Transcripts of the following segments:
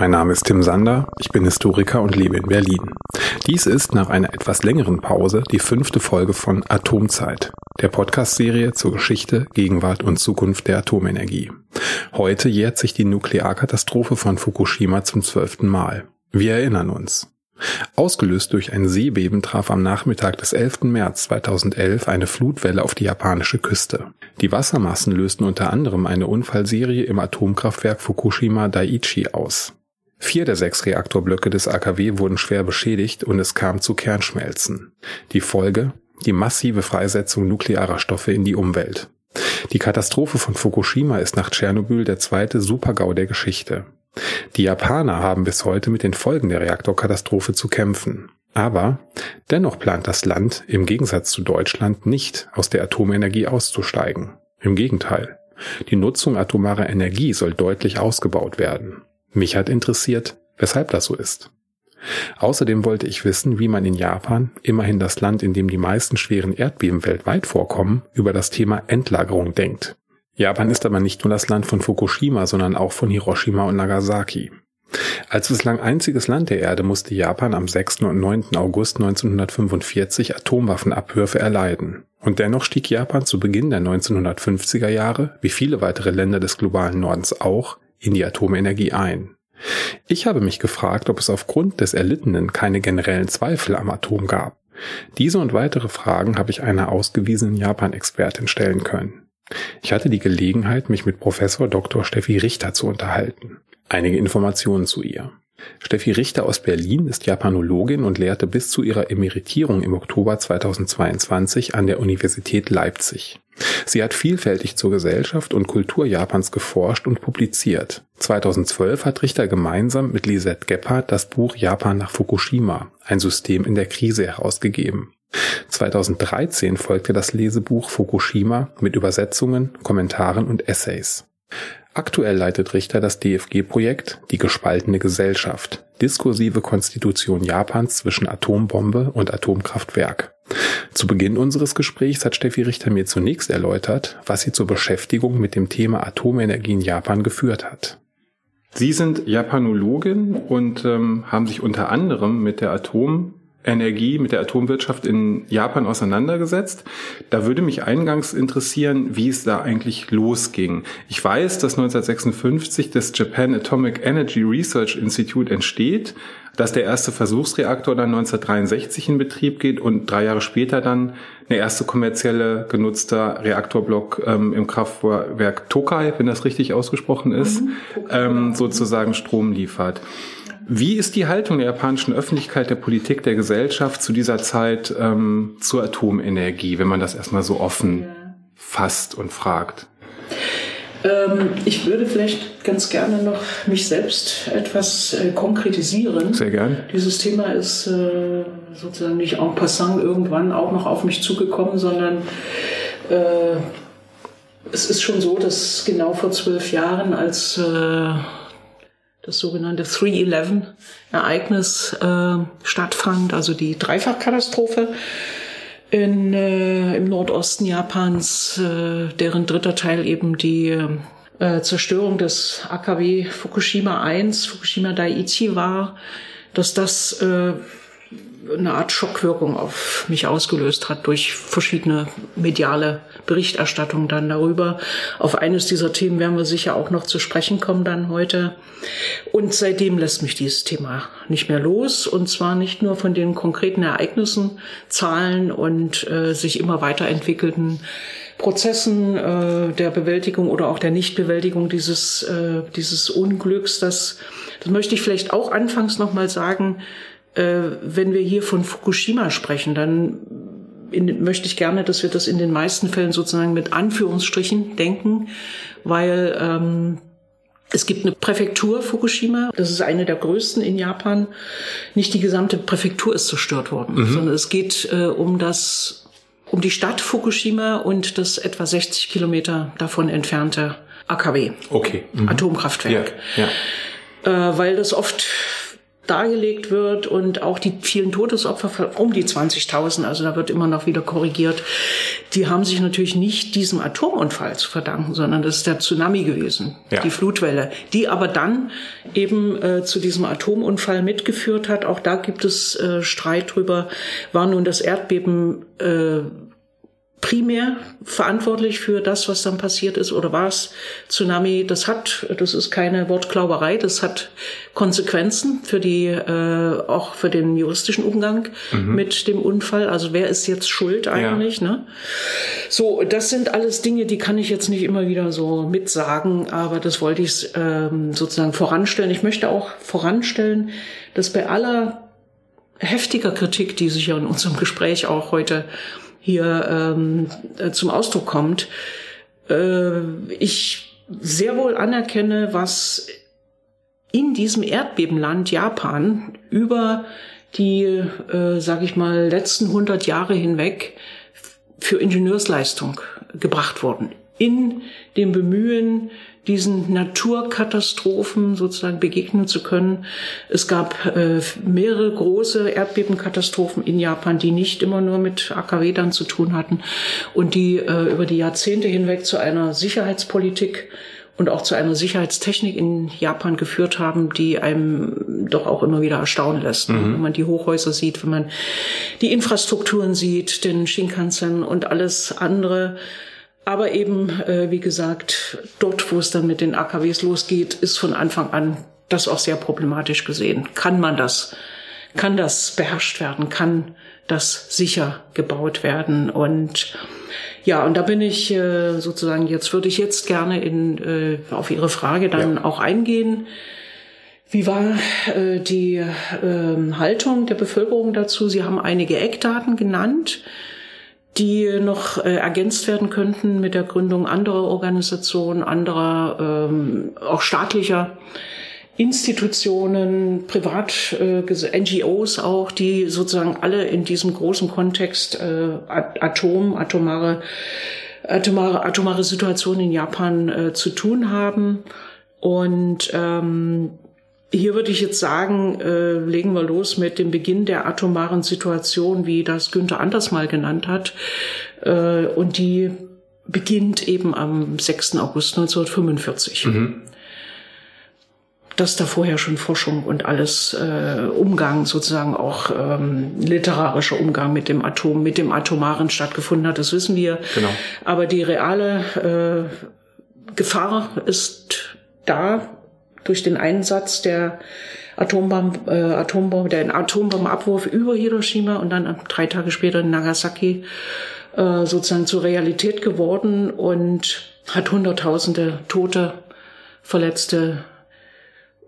Mein Name ist Tim Sander, ich bin Historiker und lebe in Berlin. Dies ist nach einer etwas längeren Pause die fünfte Folge von Atomzeit, der Podcast-Serie zur Geschichte, Gegenwart und Zukunft der Atomenergie. Heute jährt sich die Nuklearkatastrophe von Fukushima zum zwölften Mal. Wir erinnern uns. Ausgelöst durch ein Seebeben traf am Nachmittag des 11. März 2011 eine Flutwelle auf die japanische Küste. Die Wassermassen lösten unter anderem eine Unfallserie im Atomkraftwerk Fukushima Daiichi aus. Vier der sechs Reaktorblöcke des AKW wurden schwer beschädigt und es kam zu Kernschmelzen. Die Folge? Die massive Freisetzung nuklearer Stoffe in die Umwelt. Die Katastrophe von Fukushima ist nach Tschernobyl der zweite Supergau der Geschichte. Die Japaner haben bis heute mit den Folgen der Reaktorkatastrophe zu kämpfen. Aber dennoch plant das Land im Gegensatz zu Deutschland nicht aus der Atomenergie auszusteigen. Im Gegenteil. Die Nutzung atomarer Energie soll deutlich ausgebaut werden. Mich hat interessiert, weshalb das so ist. Außerdem wollte ich wissen, wie man in Japan, immerhin das Land, in dem die meisten schweren Erdbeben weltweit vorkommen, über das Thema Endlagerung denkt. Japan ist aber nicht nur das Land von Fukushima, sondern auch von Hiroshima und Nagasaki. Als bislang einziges Land der Erde musste Japan am 6. und 9. August 1945 Atomwaffenabwürfe erleiden. Und dennoch stieg Japan zu Beginn der 1950er Jahre, wie viele weitere Länder des globalen Nordens auch, in die Atomenergie ein. Ich habe mich gefragt, ob es aufgrund des Erlittenen keine generellen Zweifel am Atom gab. Diese und weitere Fragen habe ich einer ausgewiesenen Japan-Expertin stellen können. Ich hatte die Gelegenheit, mich mit Professor Dr. Steffi Richter zu unterhalten. Einige Informationen zu ihr. Steffi Richter aus Berlin ist Japanologin und lehrte bis zu ihrer Emeritierung im Oktober 2022 an der Universität Leipzig. Sie hat vielfältig zur Gesellschaft und Kultur Japans geforscht und publiziert. 2012 hat Richter gemeinsam mit Lisette Gebhardt das Buch Japan nach Fukushima, ein System in der Krise herausgegeben. 2013 folgte das Lesebuch Fukushima mit Übersetzungen, Kommentaren und Essays. Aktuell leitet Richter das DFG-Projekt Die gespaltene Gesellschaft, diskursive Konstitution Japans zwischen Atombombe und Atomkraftwerk. Zu Beginn unseres Gesprächs hat Steffi Richter mir zunächst erläutert, was sie zur Beschäftigung mit dem Thema Atomenergie in Japan geführt hat. Sie sind Japanologin und ähm, haben sich unter anderem mit der Atom Energie mit der Atomwirtschaft in Japan auseinandergesetzt. Da würde mich eingangs interessieren, wie es da eigentlich losging. Ich weiß, dass 1956 das Japan Atomic Energy Research Institute entsteht, dass der erste Versuchsreaktor dann 1963 in Betrieb geht und drei Jahre später dann eine erste kommerzielle genutzter Reaktorblock ähm, im Kraftwerk Tokai, wenn das richtig ausgesprochen ist, mhm. ähm, sozusagen Strom liefert. Wie ist die Haltung der japanischen Öffentlichkeit, der Politik, der Gesellschaft zu dieser Zeit ähm, zur Atomenergie, wenn man das erstmal so offen fasst und fragt? Ähm, ich würde vielleicht ganz gerne noch mich selbst etwas äh, konkretisieren. Sehr gern. Dieses Thema ist äh, sozusagen nicht en passant irgendwann auch noch auf mich zugekommen, sondern äh, es ist schon so, dass genau vor zwölf Jahren, als äh, das sogenannte 3-11-Ereignis äh, stattfand, also die Dreifachkatastrophe in, äh, im Nordosten Japans, äh, deren dritter Teil eben die äh, Zerstörung des AKW Fukushima 1, Fukushima Daiichi war, dass das äh, eine Art Schockwirkung auf mich ausgelöst hat durch verschiedene mediale Berichterstattungen dann darüber. Auf eines dieser Themen werden wir sicher auch noch zu sprechen kommen dann heute. Und seitdem lässt mich dieses Thema nicht mehr los und zwar nicht nur von den konkreten Ereignissen, Zahlen und äh, sich immer weiterentwickelten Prozessen äh, der Bewältigung oder auch der Nichtbewältigung dieses, äh, dieses Unglücks. Das, das möchte ich vielleicht auch anfangs nochmal sagen äh, wenn wir hier von Fukushima sprechen, dann in, möchte ich gerne, dass wir das in den meisten Fällen sozusagen mit Anführungsstrichen denken, weil ähm, es gibt eine Präfektur Fukushima, das ist eine der größten in Japan. Nicht die gesamte Präfektur ist zerstört worden, mhm. sondern es geht äh, um das um die Stadt Fukushima und das etwa 60 Kilometer davon entfernte AKW, okay. Mhm. Atomkraftwerk. Ja, ja. Äh, weil das oft dargelegt wird und auch die vielen Todesopfer um die 20.000, also da wird immer noch wieder korrigiert, die haben sich natürlich nicht diesem Atomunfall zu verdanken, sondern das ist der Tsunami gewesen, ja. die Flutwelle, die aber dann eben äh, zu diesem Atomunfall mitgeführt hat. Auch da gibt es äh, Streit drüber, war nun das Erdbeben äh, primär verantwortlich für das, was dann passiert ist, oder war es Tsunami? Das hat, das ist keine Wortklauberei, das hat Konsequenzen für die, äh, auch für den juristischen Umgang mhm. mit dem Unfall. Also wer ist jetzt schuld eigentlich? Ja. Ne? So, das sind alles Dinge, die kann ich jetzt nicht immer wieder so mitsagen, aber das wollte ich ähm, sozusagen voranstellen. Ich möchte auch voranstellen, dass bei aller heftiger Kritik, die sich ja in unserem Gespräch auch heute hier ähm, äh, zum Ausdruck kommt. Äh, ich sehr wohl anerkenne, was in diesem Erdbebenland Japan über die, äh, sage ich mal, letzten 100 Jahre hinweg für Ingenieursleistung gebracht worden. In dem Bemühen, diesen Naturkatastrophen sozusagen begegnen zu können. Es gab äh, mehrere große Erdbebenkatastrophen in Japan, die nicht immer nur mit AKW dann zu tun hatten und die äh, über die Jahrzehnte hinweg zu einer Sicherheitspolitik und auch zu einer Sicherheitstechnik in Japan geführt haben, die einem doch auch immer wieder erstaunen lässt. Mhm. Wenn man die Hochhäuser sieht, wenn man die Infrastrukturen sieht, den Shinkansen und alles andere. Aber eben, äh, wie gesagt, dort, wo es dann mit den AKWs losgeht, ist von Anfang an das auch sehr problematisch gesehen. Kann man das? Kann das beherrscht werden? Kann das sicher gebaut werden? Und ja, und da bin ich äh, sozusagen, jetzt würde ich jetzt gerne in, äh, auf Ihre Frage dann ja. auch eingehen. Wie war äh, die äh, Haltung der Bevölkerung dazu? Sie haben einige Eckdaten genannt die noch äh, ergänzt werden könnten mit der Gründung anderer Organisationen, anderer, ähm, auch staatlicher Institutionen, Privat, äh, NGOs auch, die sozusagen alle in diesem großen Kontext äh, Atom, atomare, atomare, atomare Situation in Japan äh, zu tun haben. Und ähm, hier würde ich jetzt sagen, äh, legen wir los mit dem Beginn der atomaren Situation, wie das Günther Anders mal genannt hat. Äh, und die beginnt eben am 6. August 1945. Mhm. Dass da vorher schon Forschung und alles äh, Umgang, sozusagen auch ähm, literarischer Umgang mit dem Atom, mit dem Atomaren stattgefunden hat, das wissen wir. Genau. Aber die reale äh, Gefahr ist da durch den Einsatz der Atombombe, äh, Atombombe, der Atombombenabwurf über Hiroshima und dann drei Tage später in Nagasaki äh, sozusagen zur Realität geworden und hat Hunderttausende Tote, Verletzte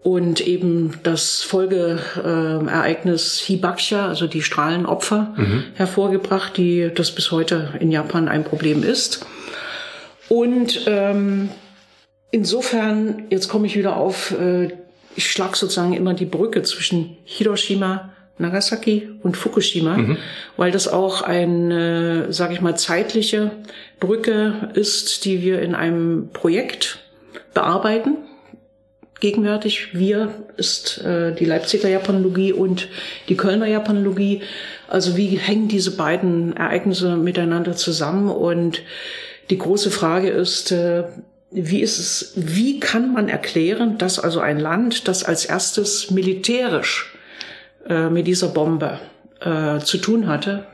und eben das Folgeereignis äh, Hibakusha, also die Strahlenopfer, mhm. hervorgebracht, die das bis heute in Japan ein Problem ist. Und ähm, insofern, jetzt komme ich wieder auf, äh, ich schlag sozusagen immer die Brücke zwischen Hiroshima, Nagasaki und Fukushima, mhm. weil das auch eine, sage ich mal, zeitliche Brücke ist, die wir in einem Projekt bearbeiten. Gegenwärtig wir ist äh, die Leipziger Japanologie und die Kölner Japanologie. Also wie hängen diese beiden Ereignisse miteinander zusammen? Und die große Frage ist, äh, wie ist es, wie kann man erklären, dass also ein Land, das als erstes militärisch äh, mit dieser Bombe äh, zu tun hatte,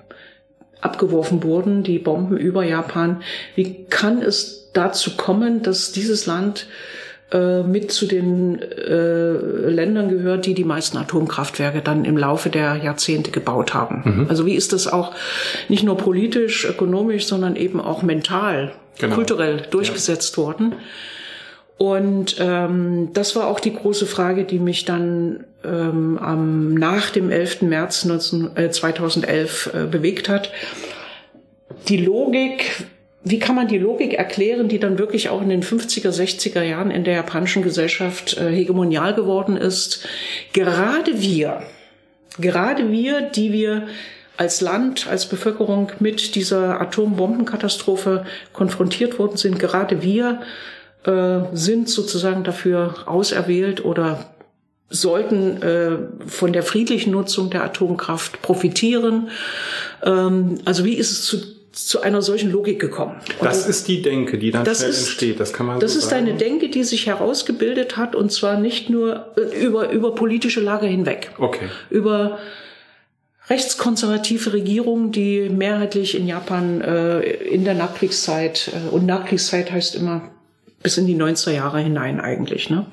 abgeworfen wurden, die Bomben über Japan, wie kann es dazu kommen, dass dieses Land äh, mit zu den äh, Ländern gehört, die die meisten Atomkraftwerke dann im Laufe der Jahrzehnte gebaut haben. Mhm. Also wie ist das auch nicht nur politisch, ökonomisch, sondern eben auch mental genau. kulturell durchgesetzt ja. worden. Und ähm, das war auch die große Frage, die mich dann ähm, am, nach dem 11. März 19, äh, 2011 äh, bewegt hat. Die Logik, wie kann man die Logik erklären, die dann wirklich auch in den 50er, 60er Jahren in der japanischen Gesellschaft äh, hegemonial geworden ist? Gerade wir, gerade wir, die wir als Land, als Bevölkerung mit dieser Atombombenkatastrophe konfrontiert worden sind. Gerade wir äh, sind sozusagen dafür auserwählt oder sollten äh, von der friedlichen Nutzung der Atomkraft profitieren. Ähm, also wie ist es zu, zu einer solchen Logik gekommen? Und das ist die Denke, die dann schnell ist, entsteht. Das kann man. Das so ist sagen. eine Denke, die sich herausgebildet hat und zwar nicht nur äh, über über politische Lager hinweg. Okay. Über rechtskonservative Regierungen, die mehrheitlich in Japan äh, in der Nachkriegszeit äh, und Nachkriegszeit heißt immer bis in die 90er Jahre hinein eigentlich, ne?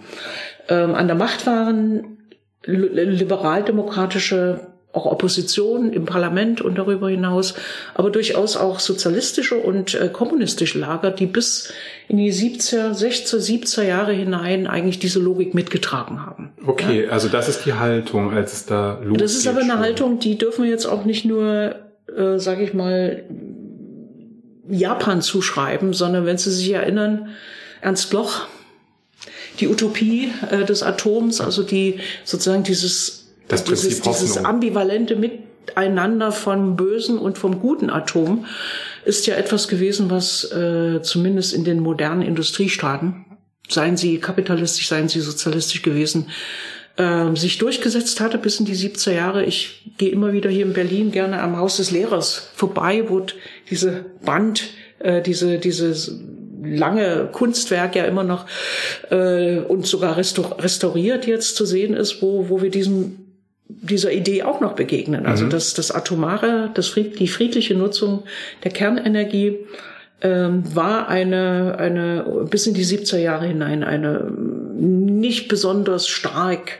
ähm, an der Macht waren, liberaldemokratische auch Opposition im Parlament und darüber hinaus, aber durchaus auch sozialistische und äh, kommunistische Lager, die bis in die 70er, 60er, 70er Jahre hinein eigentlich diese Logik mitgetragen haben. Okay, ja? also das ist die Haltung, als es da losgeht. Das ist aber eine. Haltung, die dürfen wir jetzt auch nicht nur, äh, sage ich mal, Japan zuschreiben, sondern wenn Sie sich erinnern, Ernst Bloch, die Utopie äh, des Atoms, also die sozusagen dieses, das dieses, dieses ambivalente Miteinander vom bösen und vom guten Atom ist ja etwas gewesen, was äh, zumindest in den modernen Industriestaaten, seien sie kapitalistisch, seien sie sozialistisch gewesen, äh, sich durchgesetzt hatte bis in die 70er Jahre. Ich gehe immer wieder hier in Berlin gerne am Haus des Lehrers vorbei, wo diese Band, äh, diese, diese lange Kunstwerk ja immer noch äh, und sogar restauriert jetzt zu sehen ist, wo, wo wir diesem dieser Idee auch noch begegnen. Also mhm. dass das Atomare, das Fried, die friedliche Nutzung der Kernenergie ähm, war eine, eine bis in die 70er Jahre hinein eine nicht besonders stark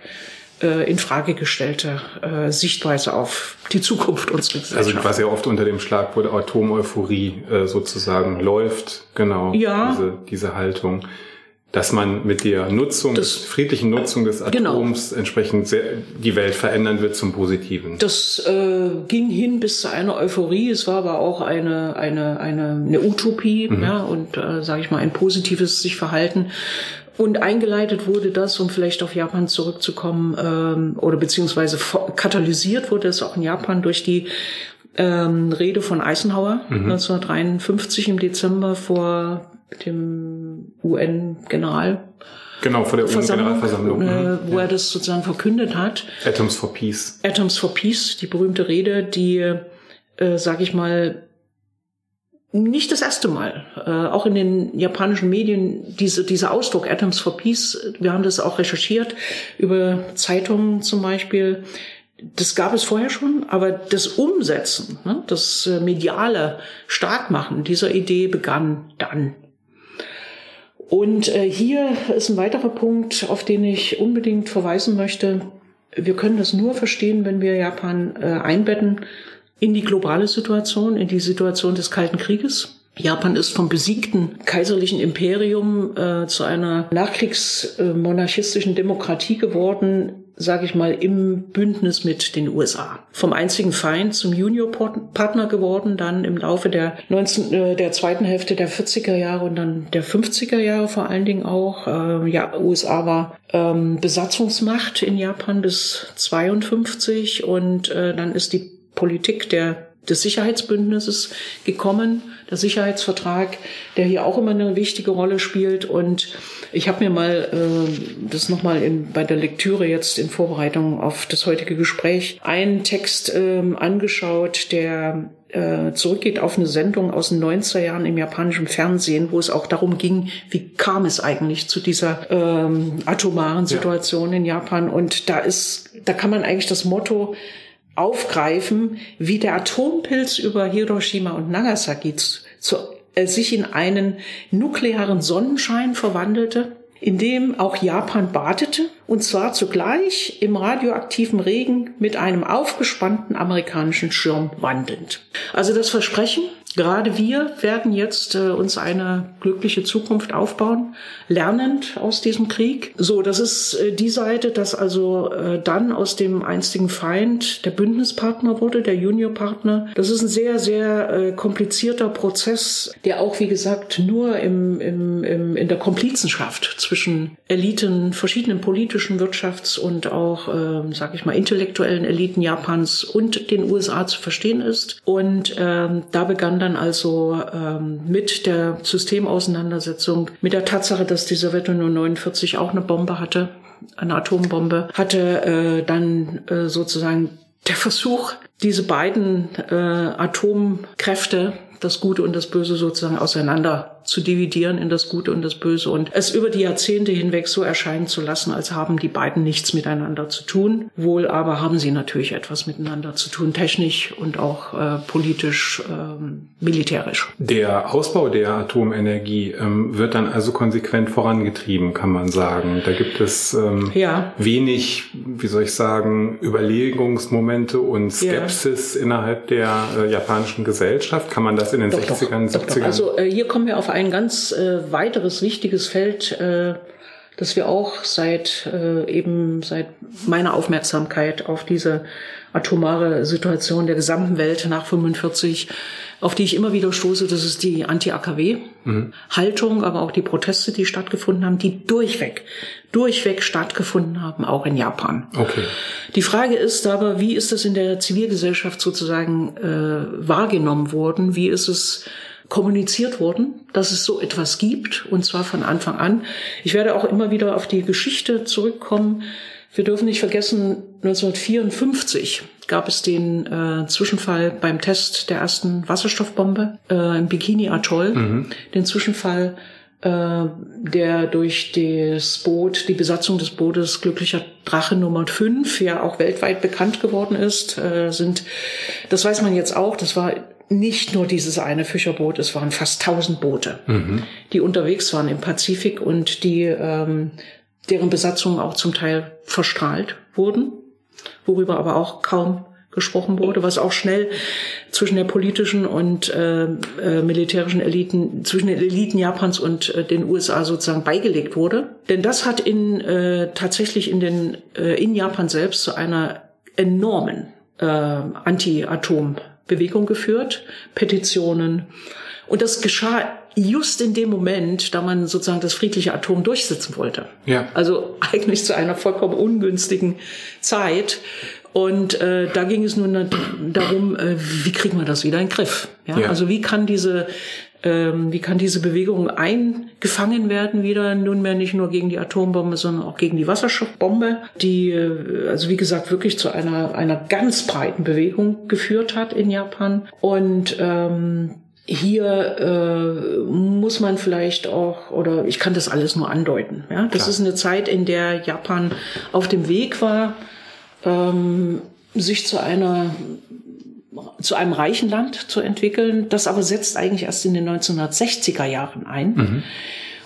äh, in Frage gestellte äh, Sichtweise auf die Zukunft unserer Gesellschaft. Also was ja oft unter dem Schlagwort Atomeuphorie äh, sozusagen läuft, genau, ja. diese, diese Haltung dass man mit der Nutzung, das, friedlichen Nutzung des genau. Atoms genau. entsprechend sehr, die Welt verändern wird zum Positiven. Das äh, ging hin bis zu einer Euphorie. Es war aber auch eine eine eine, eine Utopie, mhm. ja, und äh, sage ich mal ein positives sich Verhalten. Und eingeleitet wurde das, um vielleicht auf Japan zurückzukommen, ähm, oder beziehungsweise katalysiert wurde es auch in Japan durch die ähm, Rede von Eisenhower mhm. 1953 im Dezember vor dem UN-General. Genau, vor der UN-Generalversammlung. Äh, mhm. wo ja. er das sozusagen verkündet hat. Atoms for Peace. Atoms for Peace, die berühmte Rede, die, äh, sage ich mal, nicht das erste Mal. Äh, auch in den japanischen Medien diese, dieser Ausdruck Atoms for Peace, wir haben das auch recherchiert über Zeitungen zum Beispiel. Das gab es vorher schon, aber das Umsetzen, ne, das äh, mediale Starkmachen dieser Idee begann dann. Und äh, hier ist ein weiterer Punkt, auf den ich unbedingt verweisen möchte. Wir können das nur verstehen, wenn wir Japan äh, einbetten in die globale Situation, in die Situation des Kalten Krieges. Japan ist vom besiegten kaiserlichen Imperium äh, zu einer nachkriegsmonarchistischen Demokratie geworden, sage ich mal, im Bündnis mit den USA. Vom einzigen Feind zum Juniorpartner geworden, dann im Laufe der 19, äh, der zweiten Hälfte der 40er Jahre und dann der 50er Jahre vor allen Dingen auch. Äh, ja, USA war ähm, Besatzungsmacht in Japan bis 52 und äh, dann ist die Politik der, des Sicherheitsbündnisses gekommen, der Sicherheitsvertrag, der hier auch immer eine wichtige Rolle spielt. Und ich habe mir mal äh, das nochmal bei der Lektüre jetzt in Vorbereitung auf das heutige Gespräch einen Text äh, angeschaut, der äh, zurückgeht auf eine Sendung aus den 90er Jahren im japanischen Fernsehen, wo es auch darum ging, wie kam es eigentlich zu dieser ähm, atomaren Situation ja. in Japan. Und da ist, da kann man eigentlich das Motto aufgreifen, wie der Atompilz über Hiroshima und Nagasaki zu, äh, sich in einen nuklearen Sonnenschein verwandelte, in dem auch Japan badete, und zwar zugleich im radioaktiven Regen mit einem aufgespannten amerikanischen Schirm wandelnd. Also das Versprechen, Gerade wir werden jetzt äh, uns eine glückliche Zukunft aufbauen, lernend aus diesem Krieg. So, das ist äh, die Seite, dass also äh, dann aus dem einstigen Feind der Bündnispartner wurde, der Juniorpartner. Das ist ein sehr, sehr äh, komplizierter Prozess, der auch, wie gesagt, nur im, im, im, in der Komplizenschaft zwischen Eliten, verschiedenen politischen, Wirtschafts- und auch, äh, sag ich mal, intellektuellen Eliten Japans und den USA zu verstehen ist. Und ähm, da begann dann also ähm, mit der Systemauseinandersetzung, mit der Tatsache, dass die Sowjetunion 49 auch eine Bombe hatte, eine Atombombe, hatte äh, dann äh, sozusagen der Versuch, diese beiden äh, Atomkräfte das Gute und das Böse sozusagen auseinander zu dividieren in das Gute und das Böse und es über die Jahrzehnte hinweg so erscheinen zu lassen, als haben die beiden nichts miteinander zu tun. Wohl aber haben sie natürlich etwas miteinander zu tun, technisch und auch äh, politisch, ähm, militärisch. Der Ausbau der Atomenergie ähm, wird dann also konsequent vorangetrieben, kann man sagen. Da gibt es ähm, ja. wenig, wie soll ich sagen, Überlegungsmomente und Skepsis ja. innerhalb der äh, japanischen Gesellschaft. Kann man das in den doch, 60ern, doch, 70ern? Doch, also äh, hier kommen wir auf ein ganz äh, weiteres wichtiges Feld, äh, das wir auch seit äh, eben seit meiner Aufmerksamkeit auf diese atomare Situation der gesamten Welt nach 45, auf die ich immer wieder stoße, das ist die Anti-AKW-Haltung, mhm. aber auch die Proteste, die stattgefunden haben, die durchweg, durchweg stattgefunden haben, auch in Japan. Okay. Die Frage ist aber, wie ist das in der Zivilgesellschaft sozusagen äh, wahrgenommen worden? Wie ist es kommuniziert worden, dass es so etwas gibt, und zwar von Anfang an. Ich werde auch immer wieder auf die Geschichte zurückkommen. Wir dürfen nicht vergessen, 1954 gab es den äh, Zwischenfall beim Test der ersten Wasserstoffbombe äh, im Bikini-Atoll, mhm. den Zwischenfall äh, der durch das Boot, die Besatzung des Bootes Glücklicher Drache Nummer 5 ja auch weltweit bekannt geworden ist, äh, sind, das weiß man jetzt auch, das war nicht nur dieses eine Fischerboot, es waren fast tausend Boote, mhm. die unterwegs waren im Pazifik und die ähm, deren Besatzungen auch zum Teil verstrahlt wurden, worüber aber auch kaum gesprochen wurde, was auch schnell zwischen der politischen und äh, äh, militärischen Eliten, zwischen den Eliten Japans und äh, den USA sozusagen beigelegt wurde. Denn das hat in äh, tatsächlich in den äh, in Japan selbst zu einer enormen äh, Anti-Atom Bewegung geführt, Petitionen. Und das geschah just in dem Moment, da man sozusagen das friedliche Atom durchsetzen wollte. Ja. Also eigentlich zu einer vollkommen ungünstigen Zeit. Und äh, da ging es nun darum, äh, wie kriegen wir das wieder in den Griff? Ja? ja? Also wie kann diese ähm, wie kann diese Bewegung eingefangen werden wieder nunmehr nicht nur gegen die Atombombe, sondern auch gegen die Wasserstoffbombe, die äh, also wie gesagt wirklich zu einer einer ganz breiten Bewegung geführt hat in Japan und ähm, hier äh, muss man vielleicht auch, oder ich kann das alles nur andeuten. Ja? Das Klar. ist eine Zeit, in der Japan auf dem Weg war, ähm, sich zu einer zu einem reichen Land zu entwickeln. Das aber setzt eigentlich erst in den 1960er Jahren ein. Mhm.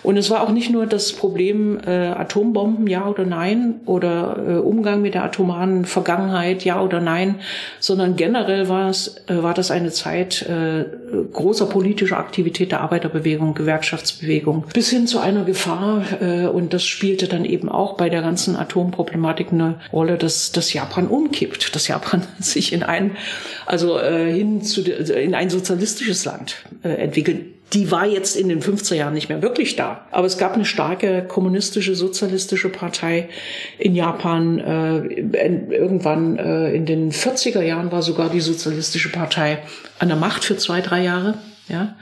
Und es war auch nicht nur das Problem äh, Atombomben, ja oder nein, oder äh, Umgang mit der atomaren Vergangenheit, ja oder nein, sondern generell war es äh, war das eine Zeit äh, großer politischer Aktivität der Arbeiterbewegung, Gewerkschaftsbewegung, bis hin zu einer Gefahr. Äh, und das spielte dann eben auch bei der ganzen Atomproblematik eine Rolle, dass, dass Japan umkippt, dass Japan sich in ein also äh, hin zu in ein sozialistisches Land äh, entwickelt die war jetzt in den 50er Jahren nicht mehr wirklich da. Aber es gab eine starke kommunistische, sozialistische Partei in Japan. Äh, irgendwann äh, in den 40er Jahren war sogar die sozialistische Partei an der Macht für zwei, drei Jahre. Ja,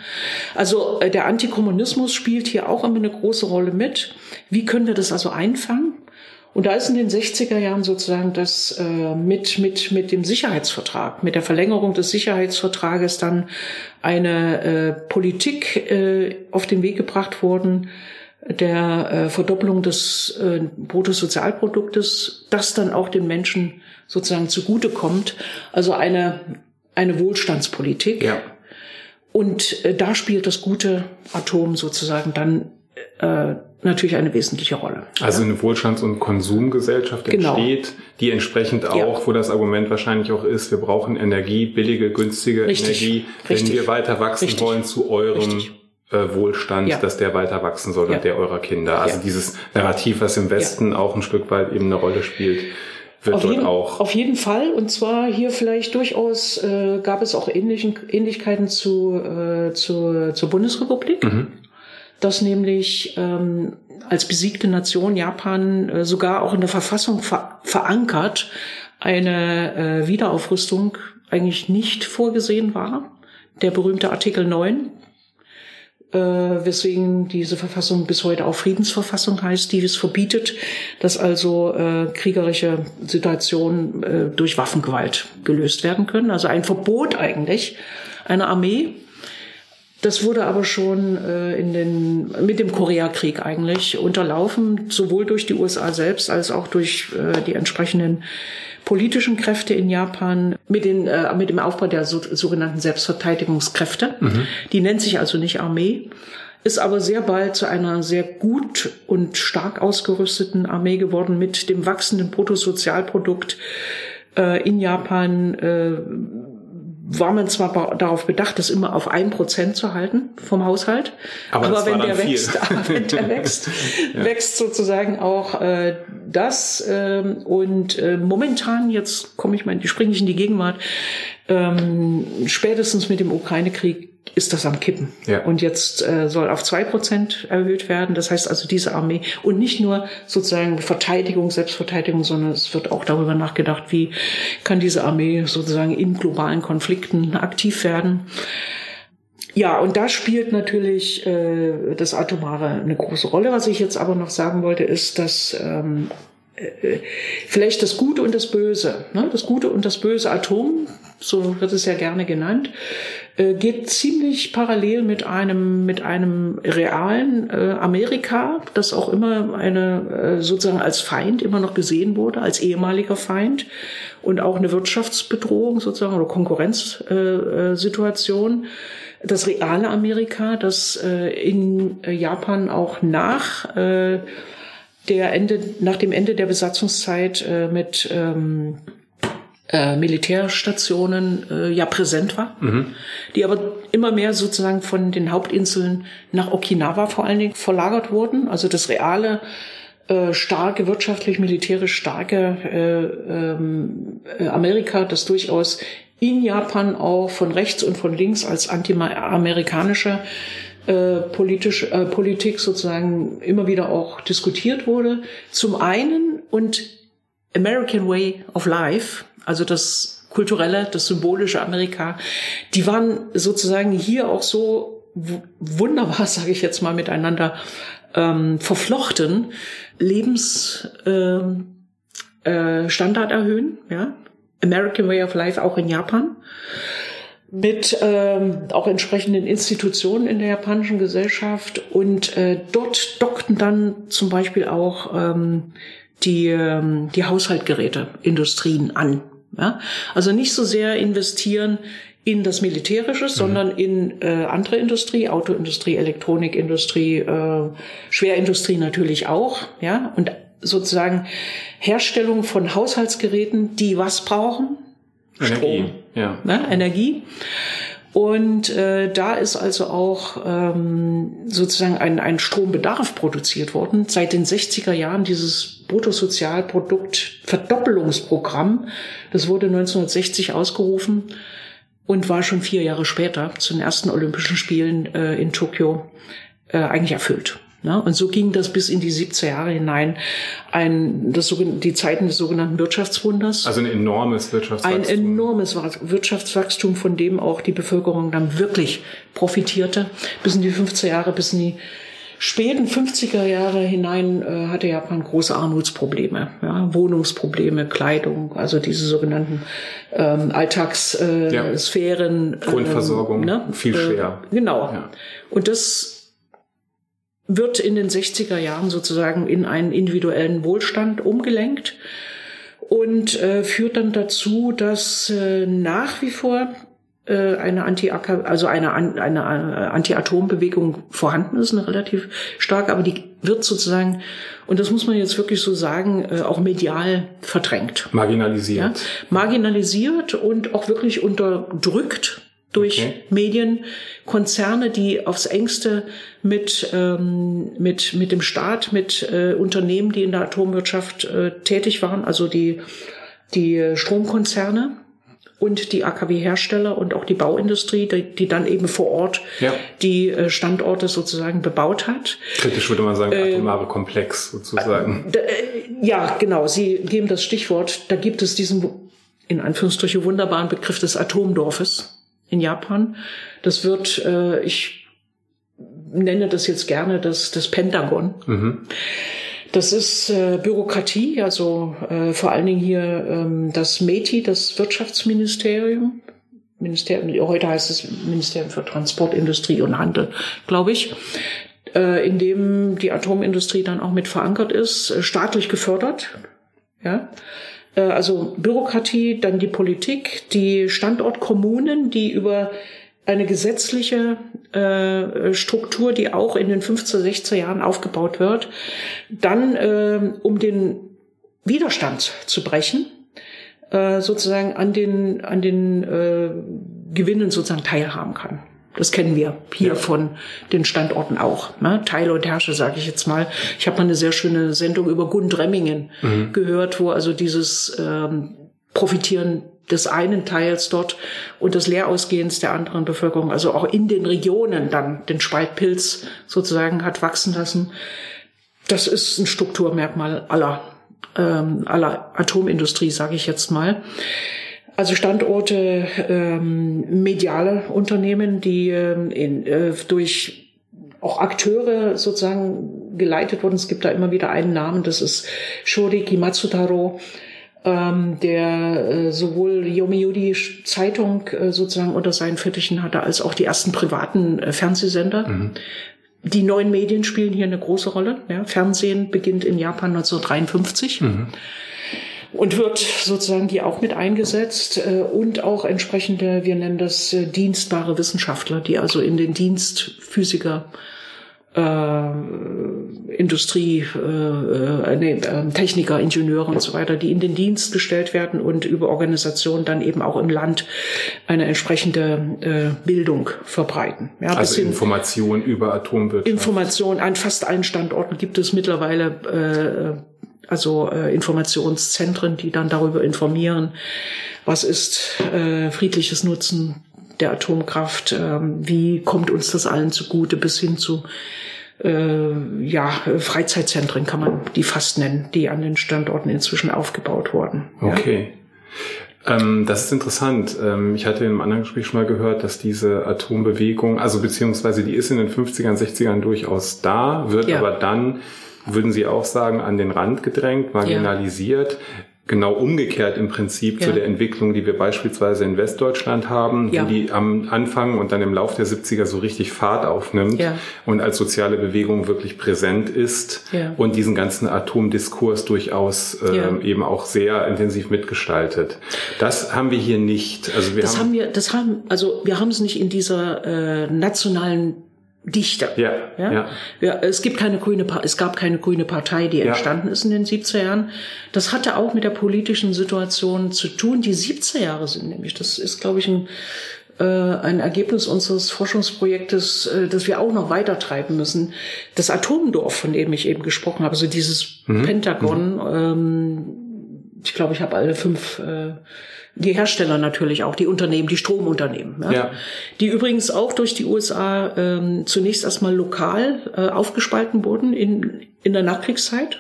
also äh, der Antikommunismus spielt hier auch immer eine große Rolle mit. Wie können wir das also einfangen? Und da ist in den 60er Jahren sozusagen das äh, mit, mit, mit dem Sicherheitsvertrag, mit der Verlängerung des Sicherheitsvertrages dann eine äh, Politik äh, auf den Weg gebracht worden, der äh, Verdoppelung des äh, Bruttosozialproduktes, das dann auch den Menschen sozusagen zugutekommt. Also eine, eine Wohlstandspolitik. Ja. Und äh, da spielt das gute Atom sozusagen dann äh, natürlich eine wesentliche Rolle. Also eine Wohlstands- und Konsumgesellschaft genau. entsteht, die entsprechend auch, ja. wo das Argument wahrscheinlich auch ist, wir brauchen Energie, billige, günstige Richtig. Energie, wenn Richtig. wir weiter wachsen Richtig. wollen zu eurem äh, Wohlstand, ja. dass der weiter wachsen soll ja. und der eurer Kinder. Also dieses Narrativ, was im Westen auch ein Stück weit eben eine Rolle spielt. Wird auf dort jeden, auch. Auf jeden Fall. Und zwar hier vielleicht durchaus äh, gab es auch ähnlichen, Ähnlichkeiten zu, äh, zu, zur Bundesrepublik. Mhm dass nämlich ähm, als besiegte Nation Japan äh, sogar auch in der Verfassung ver verankert eine äh, Wiederaufrüstung eigentlich nicht vorgesehen war. Der berühmte Artikel 9 äh, weswegen diese Verfassung bis heute auch Friedensverfassung heißt, die es verbietet, dass also äh, kriegerische Situationen äh, durch Waffengewalt gelöst werden können. Also ein Verbot eigentlich einer Armee. Das wurde aber schon äh, in den, mit dem Koreakrieg eigentlich unterlaufen, sowohl durch die USA selbst als auch durch äh, die entsprechenden politischen Kräfte in Japan mit, den, äh, mit dem Aufbau der so, sogenannten Selbstverteidigungskräfte. Mhm. Die nennt sich also nicht Armee, ist aber sehr bald zu einer sehr gut und stark ausgerüsteten Armee geworden mit dem wachsenden Bruttosozialprodukt äh, in Japan. War man zwar darauf bedacht, das immer auf ein Prozent zu halten vom Haushalt, aber, aber wenn, der wächst, aber wenn der wächst, ja. wächst sozusagen auch äh, das. Ähm, und äh, momentan, jetzt komme ich mal, springe ich in die Gegenwart, ähm, spätestens mit dem Ukraine-Krieg ist das am Kippen. Ja. Und jetzt äh, soll auf zwei Prozent erhöht werden. Das heißt also diese Armee und nicht nur sozusagen Verteidigung, Selbstverteidigung, sondern es wird auch darüber nachgedacht, wie kann diese Armee sozusagen in globalen Konflikten aktiv werden. Ja, und da spielt natürlich äh, das Atomare eine große Rolle. Was ich jetzt aber noch sagen wollte, ist, dass ähm, äh, vielleicht das Gute und das Böse, ne? das Gute und das böse Atom, so wird es ja gerne genannt, äh, geht ziemlich parallel mit einem mit einem realen äh, Amerika, das auch immer eine äh, sozusagen als Feind immer noch gesehen wurde, als ehemaliger Feind und auch eine Wirtschaftsbedrohung sozusagen oder Konkurrenzsituation. Äh, das reale Amerika, das äh, in Japan auch nach äh, der Ende, nach dem Ende der Besatzungszeit äh, mit ähm, äh, Militärstationen äh, ja präsent war, mhm. die aber immer mehr sozusagen von den Hauptinseln nach Okinawa vor allen Dingen verlagert wurden. Also das reale äh, starke, wirtschaftlich, militärisch starke äh, ähm, äh, Amerika, das durchaus in Japan auch von rechts und von links als anti-amerikanische äh, politisch, äh, Politik sozusagen immer wieder auch diskutiert wurde. Zum einen und American Way of Life, also das kulturelle, das symbolische Amerika, die waren sozusagen hier auch so wunderbar, sage ich jetzt mal, miteinander ähm, verflochten, Lebensstandard äh, äh, erhöhen, ja, American Way of Life auch in Japan mit ähm, auch entsprechenden Institutionen in der japanischen Gesellschaft und äh, dort dockten dann zum Beispiel auch ähm, die, ähm, die Haushaltgeräteindustrien an. Ja? Also nicht so sehr investieren in das Militärische, mhm. sondern in äh, andere Industrie, Autoindustrie, Elektronikindustrie, äh, Schwerindustrie natürlich auch, ja, und sozusagen Herstellung von Haushaltsgeräten, die was brauchen? Energie. Strom ja. ne, Energie. Und äh, da ist also auch ähm, sozusagen ein, ein Strombedarf produziert worden. Seit den 60er Jahren dieses Bruttosozialprodukt Verdoppelungsprogramm, das wurde 1960 ausgerufen und war schon vier Jahre später zu den ersten Olympischen Spielen äh, in Tokio äh, eigentlich erfüllt. Ne? Und so ging das bis in die 70er Jahre hinein. Ein, das, die Zeiten des sogenannten Wirtschaftswunders. Also ein enormes Wirtschaftswachstum. Ein enormes Wirtschaftswachstum, von dem auch die Bevölkerung dann wirklich profitierte. Bis in die 50er Jahre, bis in die späten 50er Jahre hinein äh, hatte Japan große Armutsprobleme, ja, Wohnungsprobleme, Kleidung, also diese sogenannten ähm, Alltagssphären. Äh, ja. Grundversorgung, äh, ne? viel schwer. Äh, genau. Ja. Und das wird in den 60er Jahren sozusagen in einen individuellen Wohlstand umgelenkt und äh, führt dann dazu, dass äh, nach wie vor äh, eine Anti also eine, eine, äh, Anti-Atom-Bewegung vorhanden ist, eine relativ starke, aber die wird sozusagen, und das muss man jetzt wirklich so sagen, äh, auch medial verdrängt. Marginalisiert. Ja? Marginalisiert und auch wirklich unterdrückt durch okay. Medien, Konzerne, die aufs engste mit, ähm, mit, mit dem Staat, mit äh, Unternehmen, die in der Atomwirtschaft äh, tätig waren, also die, die Stromkonzerne und die AKW-Hersteller und auch die Bauindustrie, die, die dann eben vor Ort ja. die äh, Standorte sozusagen bebaut hat. Kritisch würde man sagen, ähm, atomare äh, Komplex sozusagen. Äh, ja, genau. Sie geben das Stichwort. Da gibt es diesen in Anführungsstriche wunderbaren Begriff des Atomdorfes in Japan. Das wird, äh, ich nenne das jetzt gerne das, das Pentagon. Mhm. Das ist äh, Bürokratie, also äh, vor allen Dingen hier ähm, das METI, das Wirtschaftsministerium. Ministerium, heute heißt es Ministerium für Transport, Industrie und Handel, glaube ich, äh, in dem die Atomindustrie dann auch mit verankert ist, äh, staatlich gefördert. Ja, also Bürokratie, dann die Politik, die Standortkommunen, die über eine gesetzliche äh, Struktur, die auch in den 15, 16 Jahren aufgebaut wird, dann äh, um den Widerstand zu brechen, äh, sozusagen an den an den äh, Gewinnen sozusagen teilhaben kann. Das kennen wir hier ja. von den Standorten auch. Ne? Teile und Herrsche, sage ich jetzt mal. Ich habe mal eine sehr schöne Sendung über Gundremmingen mhm. gehört, wo also dieses ähm, Profitieren des einen Teils dort und des Leerausgehens der anderen Bevölkerung, also auch in den Regionen dann den Spaltpilz sozusagen hat wachsen lassen. Das ist ein Strukturmerkmal aller, ähm, aller Atomindustrie, sage ich jetzt mal. Also Standorte, ähm, mediale Unternehmen, die ähm, in, äh, durch auch Akteure sozusagen geleitet wurden. Es gibt da immer wieder einen Namen, das ist Shoriki Matsutaro, ähm, der äh, sowohl Yomiuri Zeitung äh, sozusagen unter seinen Fittichen hatte, als auch die ersten privaten äh, Fernsehsender. Mhm. Die neuen Medien spielen hier eine große Rolle. Ja. Fernsehen beginnt in Japan 1953. Mhm und wird sozusagen die auch mit eingesetzt äh, und auch entsprechende, wir nennen das äh, dienstbare Wissenschaftler, die also in den Dienst Physiker, äh, Industrie, äh, äh, nee, äh, Techniker, Ingenieure und so weiter, die in den Dienst gestellt werden und über Organisationen dann eben auch im Land eine entsprechende äh, Bildung verbreiten. Ja, also Information über Atomwirtschaft. Information an fast allen Standorten gibt es mittlerweile also äh, Informationszentren, die dann darüber informieren, was ist äh, friedliches Nutzen der Atomkraft, äh, wie kommt uns das allen zugute bis hin zu äh, ja, Freizeitzentren kann man die fast nennen, die an den Standorten inzwischen aufgebaut wurden. Okay. Ja. Ähm, das ist interessant. Ähm, ich hatte in einem anderen Gespräch schon mal gehört, dass diese Atombewegung, also beziehungsweise die ist in den 50ern, 60ern durchaus da, wird ja. aber dann würden Sie auch sagen, an den Rand gedrängt, marginalisiert. Ja genau umgekehrt im Prinzip ja. zu der Entwicklung, die wir beispielsweise in Westdeutschland haben, ja. die am Anfang und dann im Lauf der 70er so richtig Fahrt aufnimmt ja. und als soziale Bewegung wirklich präsent ist und diesen ganzen Atomdiskurs durchaus äh, eben auch sehr intensiv mitgestaltet. Das haben wir hier nicht. Also wir das haben, haben wir, das haben, also wir haben es nicht in dieser äh, nationalen Dichter. Ja, ja. ja. ja es gibt keine grüne, es gab keine grüne Partei, die ja. entstanden ist in den 70er Jahren. Das hatte auch mit der politischen Situation zu tun. Die 70er Jahre sind nämlich, das ist, glaube ich, ein, äh, ein Ergebnis unseres Forschungsprojektes, äh, das wir auch noch weiter treiben müssen. Das Atomdorf, von dem ich eben gesprochen habe, also dieses mhm. Pentagon, mhm. Ähm, ich glaube, ich habe alle fünf äh, die Hersteller natürlich auch, die Unternehmen, die Stromunternehmen, ja? ja. die übrigens auch durch die USA ähm, zunächst erstmal lokal äh, aufgespalten wurden in, in der Nachkriegszeit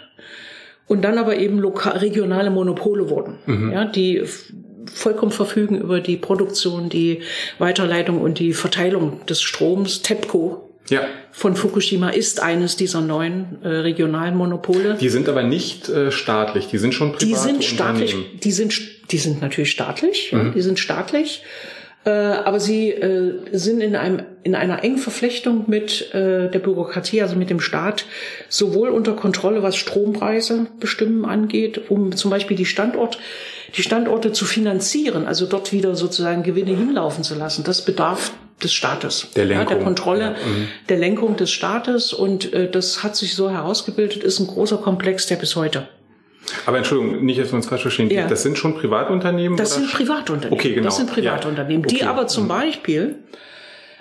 und dann aber eben lokal, regionale Monopole wurden, mhm. ja, die vollkommen verfügen über die Produktion, die Weiterleitung und die Verteilung des Stroms. TEPCO ja. von Fukushima ist eines dieser neuen äh, regionalen Monopole. Die sind aber nicht äh, staatlich, die sind schon privat. Die sind staatlich, die sind, die sind natürlich staatlich, mhm. die sind staatlich, äh, aber sie äh, sind in einem in einer engen Verflechtung mit äh, der Bürokratie, also mit dem Staat, sowohl unter Kontrolle, was Strompreise bestimmen angeht, um zum Beispiel die Standort die Standorte zu finanzieren, also dort wieder sozusagen Gewinne hinlaufen zu lassen. Das bedarf des Staates, der, Lenkung. Ja, der Kontrolle, ja. mhm. der Lenkung des Staates. Und äh, das hat sich so herausgebildet, ist ein großer Komplex, der bis heute aber Entschuldigung, nicht, dass wir uns falsch verstehen. Ja. Das sind schon Privatunternehmen? Das oder? sind Privatunternehmen. Okay, genau. Das sind Privatunternehmen, okay. die aber zum mhm. Beispiel,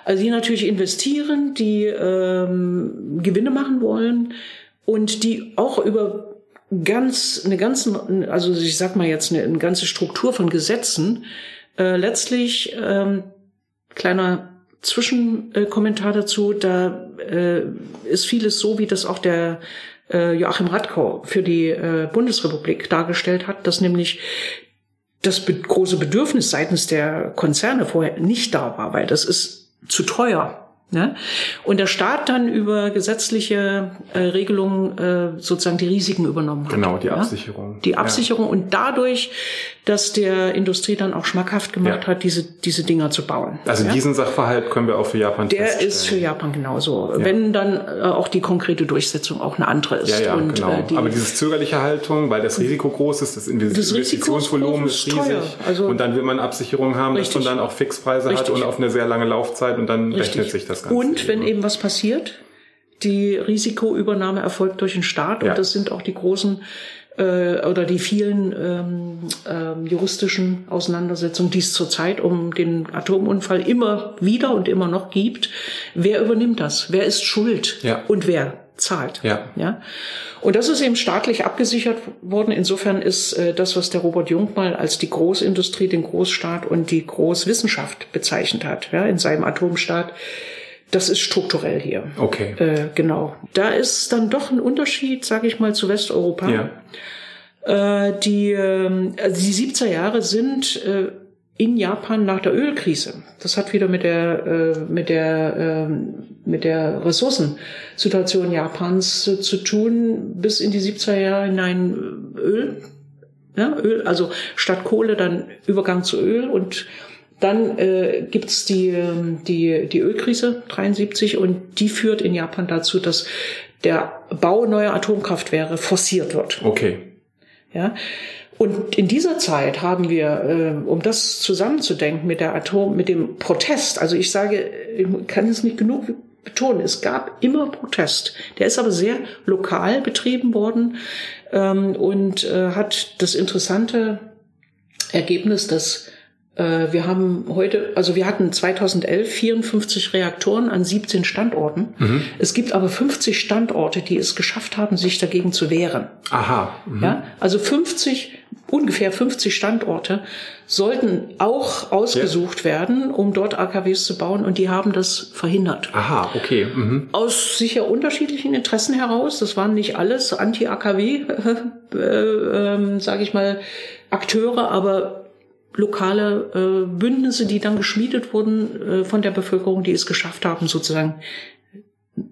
also die natürlich investieren, die ähm, Gewinne machen wollen und die auch über ganz eine ganze, also ich sag mal jetzt eine, eine ganze Struktur von Gesetzen äh, letztlich ähm, kleiner Zwischenkommentar dazu, da äh, ist vieles so, wie das auch der äh, Joachim Radkau für die äh, Bundesrepublik dargestellt hat, dass nämlich das be große Bedürfnis seitens der Konzerne vorher nicht da war, weil das ist zu teuer. Ne? Und der Staat dann über gesetzliche äh, Regelungen äh, sozusagen die Risiken übernommen hat. Genau, die Absicherung. Ja? Die Absicherung ja. und dadurch, dass der Industrie dann auch schmackhaft gemacht ja. hat, diese, diese Dinger zu bauen. Also diesen Sachverhalt können wir auch für Japan Der ist für Japan genauso. Wenn dann äh, auch die konkrete Durchsetzung auch eine andere ist. Ja, ja, und, genau. Äh, die, Aber dieses zögerliche Haltung, weil das Risiko groß ist, das, Investitionsvolumen ist, ist riesig. Also und dann will man Absicherung haben, richtig. dass man dann auch Fixpreise richtig. hat und auf eine sehr lange Laufzeit und dann richtig. rechnet sich das Ganze. Und wenn eben was passiert, die Risikoübernahme erfolgt durch den Staat ja. und das sind auch die großen äh, oder die vielen ähm, ähm, juristischen Auseinandersetzungen, die es zurzeit um den Atomunfall immer wieder und immer noch gibt. Wer übernimmt das? Wer ist schuld? Ja. Und wer zahlt? Ja. ja. Und das ist eben staatlich abgesichert worden. Insofern ist äh, das, was der Robert Jung mal als die Großindustrie, den Großstaat und die Großwissenschaft bezeichnet hat, ja, in seinem Atomstaat, das ist strukturell hier. Okay. Äh, genau. Da ist dann doch ein Unterschied, sage ich mal, zu Westeuropa. Ja. Äh, die, äh, also die 70er Jahre sind äh, in Japan nach der Ölkrise. Das hat wieder mit der äh, mit der äh, mit der Ressourcensituation Japans äh, zu tun. Bis in die 70er Jahre hinein Öl, ja, Öl, also statt Kohle dann Übergang zu Öl und dann äh, gibt's die, ähm, die, die Ölkrise 73 und die führt in Japan dazu, dass der Bau neuer Atomkraftwerke forciert wird. Okay. Ja. Und in dieser Zeit haben wir, äh, um das zusammenzudenken mit der Atom, mit dem Protest, also ich sage, ich kann es nicht genug betonen, es gab immer Protest. Der ist aber sehr lokal betrieben worden ähm, und äh, hat das interessante Ergebnis, dass wir haben heute, also wir hatten 2011 54 Reaktoren an 17 Standorten. Mhm. Es gibt aber 50 Standorte, die es geschafft haben, sich dagegen zu wehren. Aha. Mhm. Ja, also 50, ungefähr 50 Standorte sollten auch ausgesucht ja. werden, um dort AKWs zu bauen und die haben das verhindert. Aha, okay. Mhm. Aus sicher unterschiedlichen Interessen heraus. Das waren nicht alles Anti-AKW, äh, äh, sage ich mal, Akteure, aber lokale äh, Bündnisse, die dann geschmiedet wurden äh, von der Bevölkerung, die es geschafft haben, sozusagen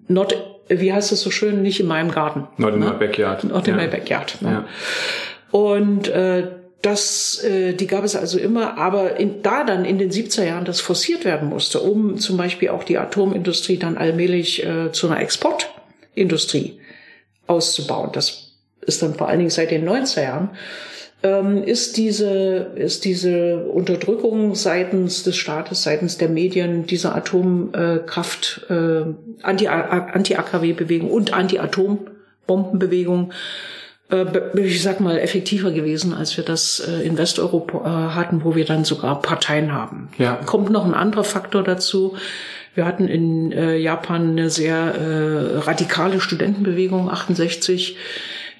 not, wie heißt es so schön, nicht in meinem Garten. Not in ne? my backyard. Not in ja. my backyard. Ne? Ja. Und äh, das, äh, die gab es also immer, aber in, da dann in den 70er Jahren das forciert werden musste, um zum Beispiel auch die Atomindustrie dann allmählich äh, zu einer Exportindustrie auszubauen. Das ist dann vor allen Dingen seit den 90er Jahren ist diese, ist diese Unterdrückung seitens des Staates, seitens der Medien, dieser Atomkraft, äh, Anti-AKW-Bewegung und Anti-Atombombenbewegung, äh, ich sag mal, effektiver gewesen, als wir das äh, in Westeuropa äh, hatten, wo wir dann sogar Parteien haben. Ja. Kommt noch ein anderer Faktor dazu. Wir hatten in äh, Japan eine sehr äh, radikale Studentenbewegung, 68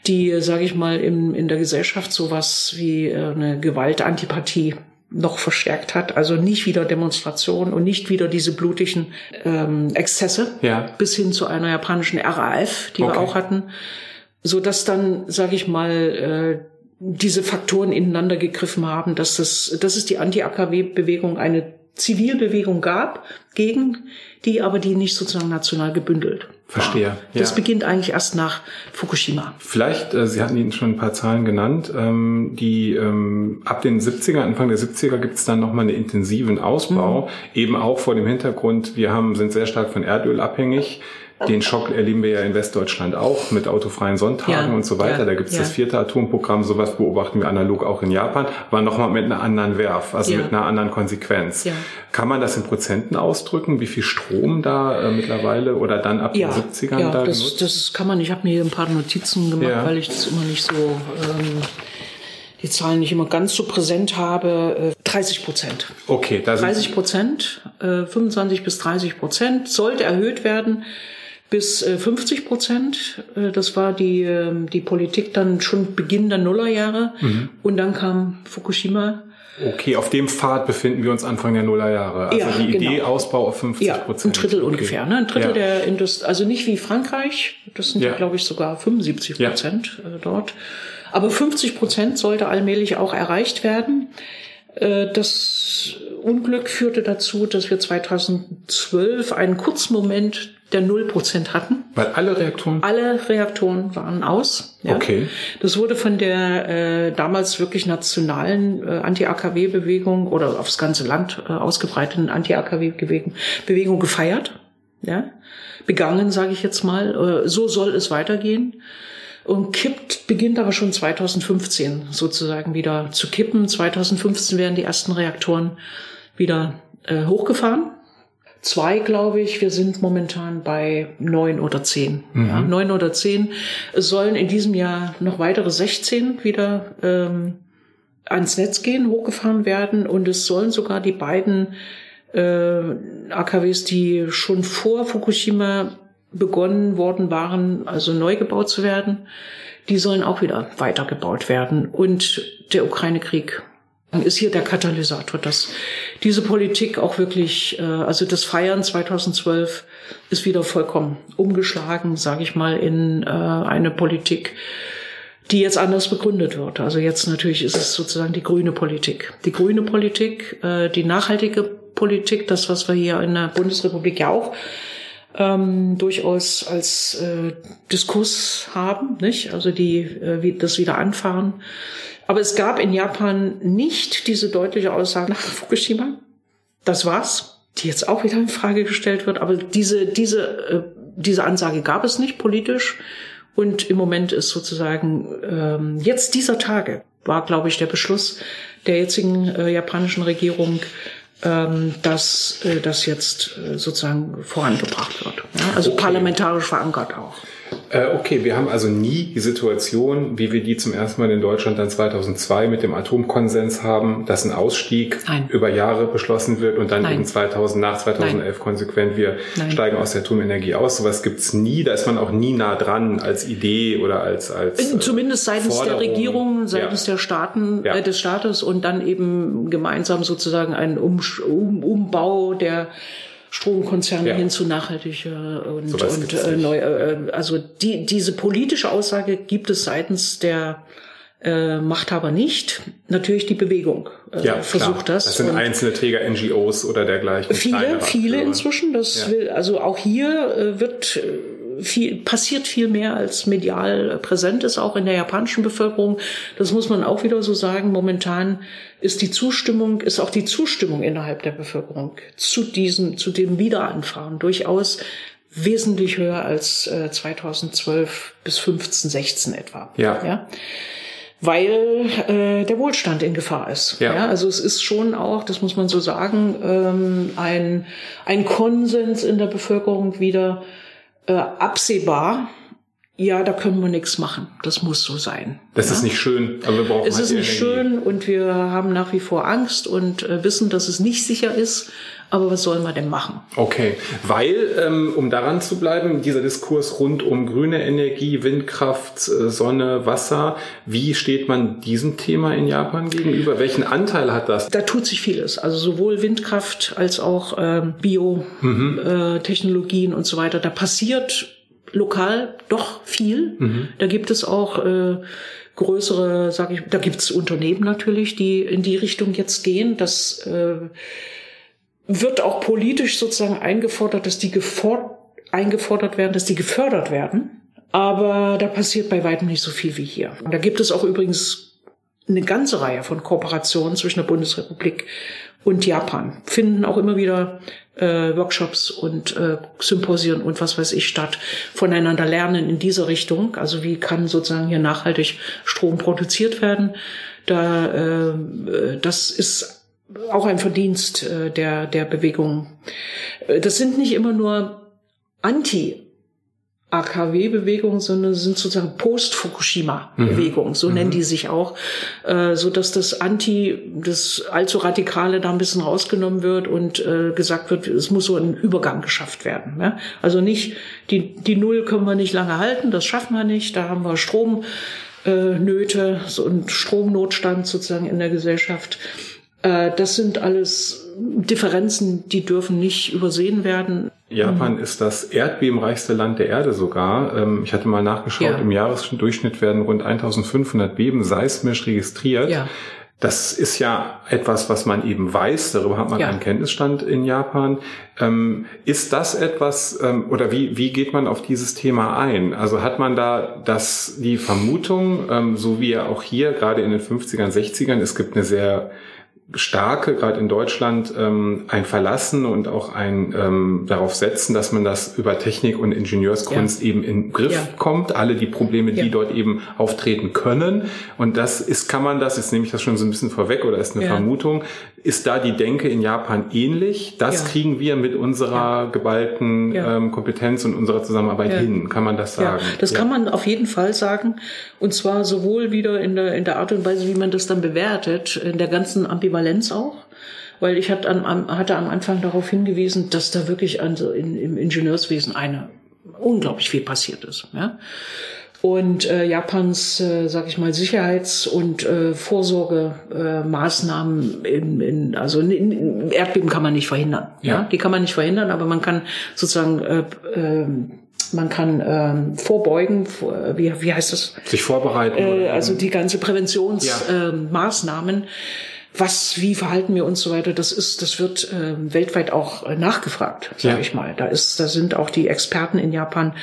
die, sage ich mal, in, in der Gesellschaft sowas wie äh, eine Gewaltantipathie noch verstärkt hat. Also nicht wieder Demonstrationen und nicht wieder diese blutigen ähm, Exzesse ja. bis hin zu einer japanischen RAF, die okay. wir auch hatten, so dass dann, sage ich mal, äh, diese Faktoren ineinander gegriffen haben, dass das, dass es die Anti-AKW-Bewegung eine Zivilbewegung gab gegen die, aber die nicht sozusagen national gebündelt. Verstehe. Ja. Das beginnt eigentlich erst nach Fukushima. Vielleicht, äh, Sie hatten Ihnen schon ein paar Zahlen genannt, ähm, die ähm, ab den 70er, Anfang der 70er gibt es dann nochmal einen intensiven Ausbau, mhm. eben auch vor dem Hintergrund, wir haben, sind sehr stark von Erdöl abhängig. Den Schock erleben wir ja in Westdeutschland auch mit autofreien Sonntagen ja, und so weiter. Ja, da gibt es ja. das vierte Atomprogramm, sowas beobachten wir analog auch in Japan, aber nochmal mit einer anderen Werf, also mit einer anderen Konsequenz. Kann man das in Prozenten ausdrücken, wie viel Strom da äh, mittlerweile oder dann ab den 70ern ja, da das, genutzt? das kann man. Ich habe mir hier ein paar Notizen gemacht, weil ich das immer nicht so... Ähm, die Zahlen nicht immer ganz so präsent habe, 30 äh, Prozent. Okay, da 30 Prozent, 25 äh, bis 30 Prozent sollte erhöht werden bis 50 äh, Prozent. Äh, das war die, ähm, die Politik dann schon Beginn der Nullerjahre. Mhm. Und dann kam Fukushima. Okay, auf dem Pfad befinden wir uns Anfang der Nullerjahre. Also ja, die Idee genau. Ausbau auf 50 Prozent. Ja, ein Drittel okay. ungefähr. Ne? Ein Drittel ja. der Industrie, also nicht wie Frankreich, das sind ja, glaube ich sogar 75 Prozent ja. Äh, dort. Aber 50 Prozent sollte allmählich auch erreicht werden. Das Unglück führte dazu, dass wir 2012 einen Kurzmoment der Nullprozent hatten. Weil alle Reaktoren? Alle Reaktoren waren aus. Ja. Okay. Das wurde von der äh, damals wirklich nationalen äh, Anti-AKW-Bewegung oder aufs ganze Land äh, ausgebreiteten Anti-AKW-Bewegung Bewegung gefeiert. Ja. Begangen, sage ich jetzt mal. Äh, so soll es weitergehen. Und kippt, beginnt aber schon 2015 sozusagen wieder zu kippen. 2015 werden die ersten Reaktoren wieder äh, hochgefahren zwei, glaube ich. Wir sind momentan bei neun oder zehn. Mhm. Ja, neun oder zehn. Es sollen in diesem Jahr noch weitere 16 wieder ähm, ans Netz gehen, hochgefahren werden. Und es sollen sogar die beiden äh, AKWs, die schon vor Fukushima begonnen worden waren, also neu gebaut zu werden, die sollen auch wieder weitergebaut werden. Und der Ukraine-Krieg ist hier der Katalysator, dass diese Politik auch wirklich, äh, also das Feiern 2012 ist wieder vollkommen umgeschlagen, sage ich mal, in äh, eine Politik, die jetzt anders begründet wird. Also jetzt natürlich ist es sozusagen die grüne Politik. Die grüne Politik, äh, die nachhaltige Politik, das, was wir hier in der Bundesrepublik ja auch ähm, durchaus als äh, Diskurs haben, nicht? Also die äh, das wieder anfahren. Aber es gab in Japan nicht diese deutliche Aussage nach Fukushima. Das war's, die jetzt auch wieder in Frage gestellt wird. Aber diese, diese, äh, diese Ansage gab es nicht politisch. Und im Moment ist sozusagen ähm, jetzt dieser Tage war, glaube ich, der Beschluss der jetzigen äh, japanischen Regierung, ähm, dass äh, das jetzt äh, sozusagen vorangebracht wird. Ja? Also okay. parlamentarisch verankert auch. Äh, okay, wir haben also nie die Situation, wie wir die zum ersten Mal in Deutschland dann 2002 mit dem Atomkonsens haben, dass ein Ausstieg Nein. über Jahre beschlossen wird und dann Nein. eben 2000 nach 2011 Nein. konsequent wir steigen aus der Atomenergie aus. Sowas gibt's nie. Da ist man auch nie nah dran als Idee oder als als äh, zumindest seitens Forderung. der Regierung, seitens ja. der Staaten ja. äh, des Staates und dann eben gemeinsam sozusagen ein um um Umbau der Stromkonzerne ja. hin zu nachhaltiger und, so und äh, neu. Äh, also die, diese politische Aussage gibt es seitens der äh, Machthaber nicht. Natürlich die Bewegung äh, ja, versucht klar. das. Das sind und einzelne Träger, NGOs oder dergleichen. Viele, viele inzwischen. Das ja. will, also auch hier äh, wird äh, viel, passiert viel mehr als medial präsent ist, auch in der japanischen Bevölkerung. Das muss man auch wieder so sagen. Momentan ist die Zustimmung, ist auch die Zustimmung innerhalb der Bevölkerung zu diesem, zu dem Wiederanfahren durchaus wesentlich höher als äh, 2012 bis 15, 16 etwa. Ja. ja? Weil äh, der Wohlstand in Gefahr ist. Ja. ja. Also es ist schon auch, das muss man so sagen, ähm, ein, ein Konsens in der Bevölkerung wieder, äh, absehbar, ja, da können wir nichts machen. Das muss so sein. Das ja? ist nicht schön, aber wir brauchen Es halt ist nicht schön und wir haben nach wie vor Angst und äh, wissen, dass es nicht sicher ist. Aber was sollen wir denn machen? Okay, weil, ähm, um daran zu bleiben, dieser Diskurs rund um grüne Energie, Windkraft, äh, Sonne, Wasser, wie steht man diesem Thema in Japan gegenüber? Welchen Anteil hat das? Da tut sich vieles. Also sowohl Windkraft als auch ähm, Biotechnologien mhm. äh, und so weiter. Da passiert lokal doch viel. Mhm. Da gibt es auch äh, größere, sage ich, da gibt es Unternehmen natürlich, die in die Richtung jetzt gehen. Das äh, wird auch politisch sozusagen eingefordert, dass die eingefordert werden, dass die gefördert werden. Aber da passiert bei weitem nicht so viel wie hier. Und da gibt es auch übrigens eine ganze Reihe von Kooperationen zwischen der Bundesrepublik und Japan. Finden auch immer wieder äh, Workshops und äh, Symposien und was weiß ich statt, voneinander lernen in dieser Richtung. Also wie kann sozusagen hier nachhaltig Strom produziert werden? Da, äh, das ist auch ein Verdienst äh, der, der Bewegung. Äh, das sind nicht immer nur Anti- AKW-Bewegungen, sondern sind sozusagen Post-Fukushima-Bewegungen, mhm. so mhm. nennen die sich auch, äh, so dass das Anti, das allzu Radikale da ein bisschen rausgenommen wird und äh, gesagt wird, es muss so ein Übergang geschafft werden. Ne? Also nicht, die, die Null können wir nicht lange halten, das schaffen wir nicht, da haben wir Stromnöte und Stromnotstand sozusagen in der Gesellschaft. Äh, das sind alles Differenzen, die dürfen nicht übersehen werden. Japan mhm. ist das erdbebenreichste Land der Erde sogar. Ähm, ich hatte mal nachgeschaut, ja. im Jahresdurchschnitt werden rund 1500 Beben seismisch registriert. Ja. Das ist ja etwas, was man eben weiß, darüber hat man ja. einen Kenntnisstand in Japan. Ähm, ist das etwas, ähm, oder wie, wie geht man auf dieses Thema ein? Also hat man da das, die Vermutung, ähm, so wie ja auch hier, gerade in den 50ern, 60ern, es gibt eine sehr starke, gerade in Deutschland, ähm, ein Verlassen und auch ein ähm, darauf setzen, dass man das über Technik und Ingenieurskunst ja. eben in den Griff ja. kommt, alle die Probleme, die ja. dort eben auftreten können. Und das ist, kann man das, jetzt nehme ich das schon so ein bisschen vorweg oder ist eine Vermutung, ist da die Denke in Japan ähnlich? Das kriegen wir mit unserer geballten ähm, Kompetenz und unserer Zusammenarbeit hin. Kann man das sagen? das kann man auf jeden Fall sagen. Und zwar sowohl wieder in der, in der Art und Weise, wie man das dann bewertet, in der ganzen Ambivalenz auch. Weil ich hatte am, Anfang darauf hingewiesen, dass da wirklich also in, im Ingenieurswesen eine unglaublich viel passiert ist. Ja? Und äh, Japans, äh, sag ich mal, Sicherheits- und äh, Vorsorgemaßnahmen äh, in, in also in, in Erdbeben kann man nicht verhindern. Ja. ja, die kann man nicht verhindern, aber man kann sozusagen äh, äh, man kann ähm, vorbeugen, wie, wie heißt das? Sich vorbereiten. Äh, also die ganze Präventionsmaßnahmen. Ja. Äh, was, wie verhalten wir uns so weiter, das ist, das wird äh, weltweit auch äh, nachgefragt, sage ja. ich mal. Da ist, da sind auch die Experten in Japan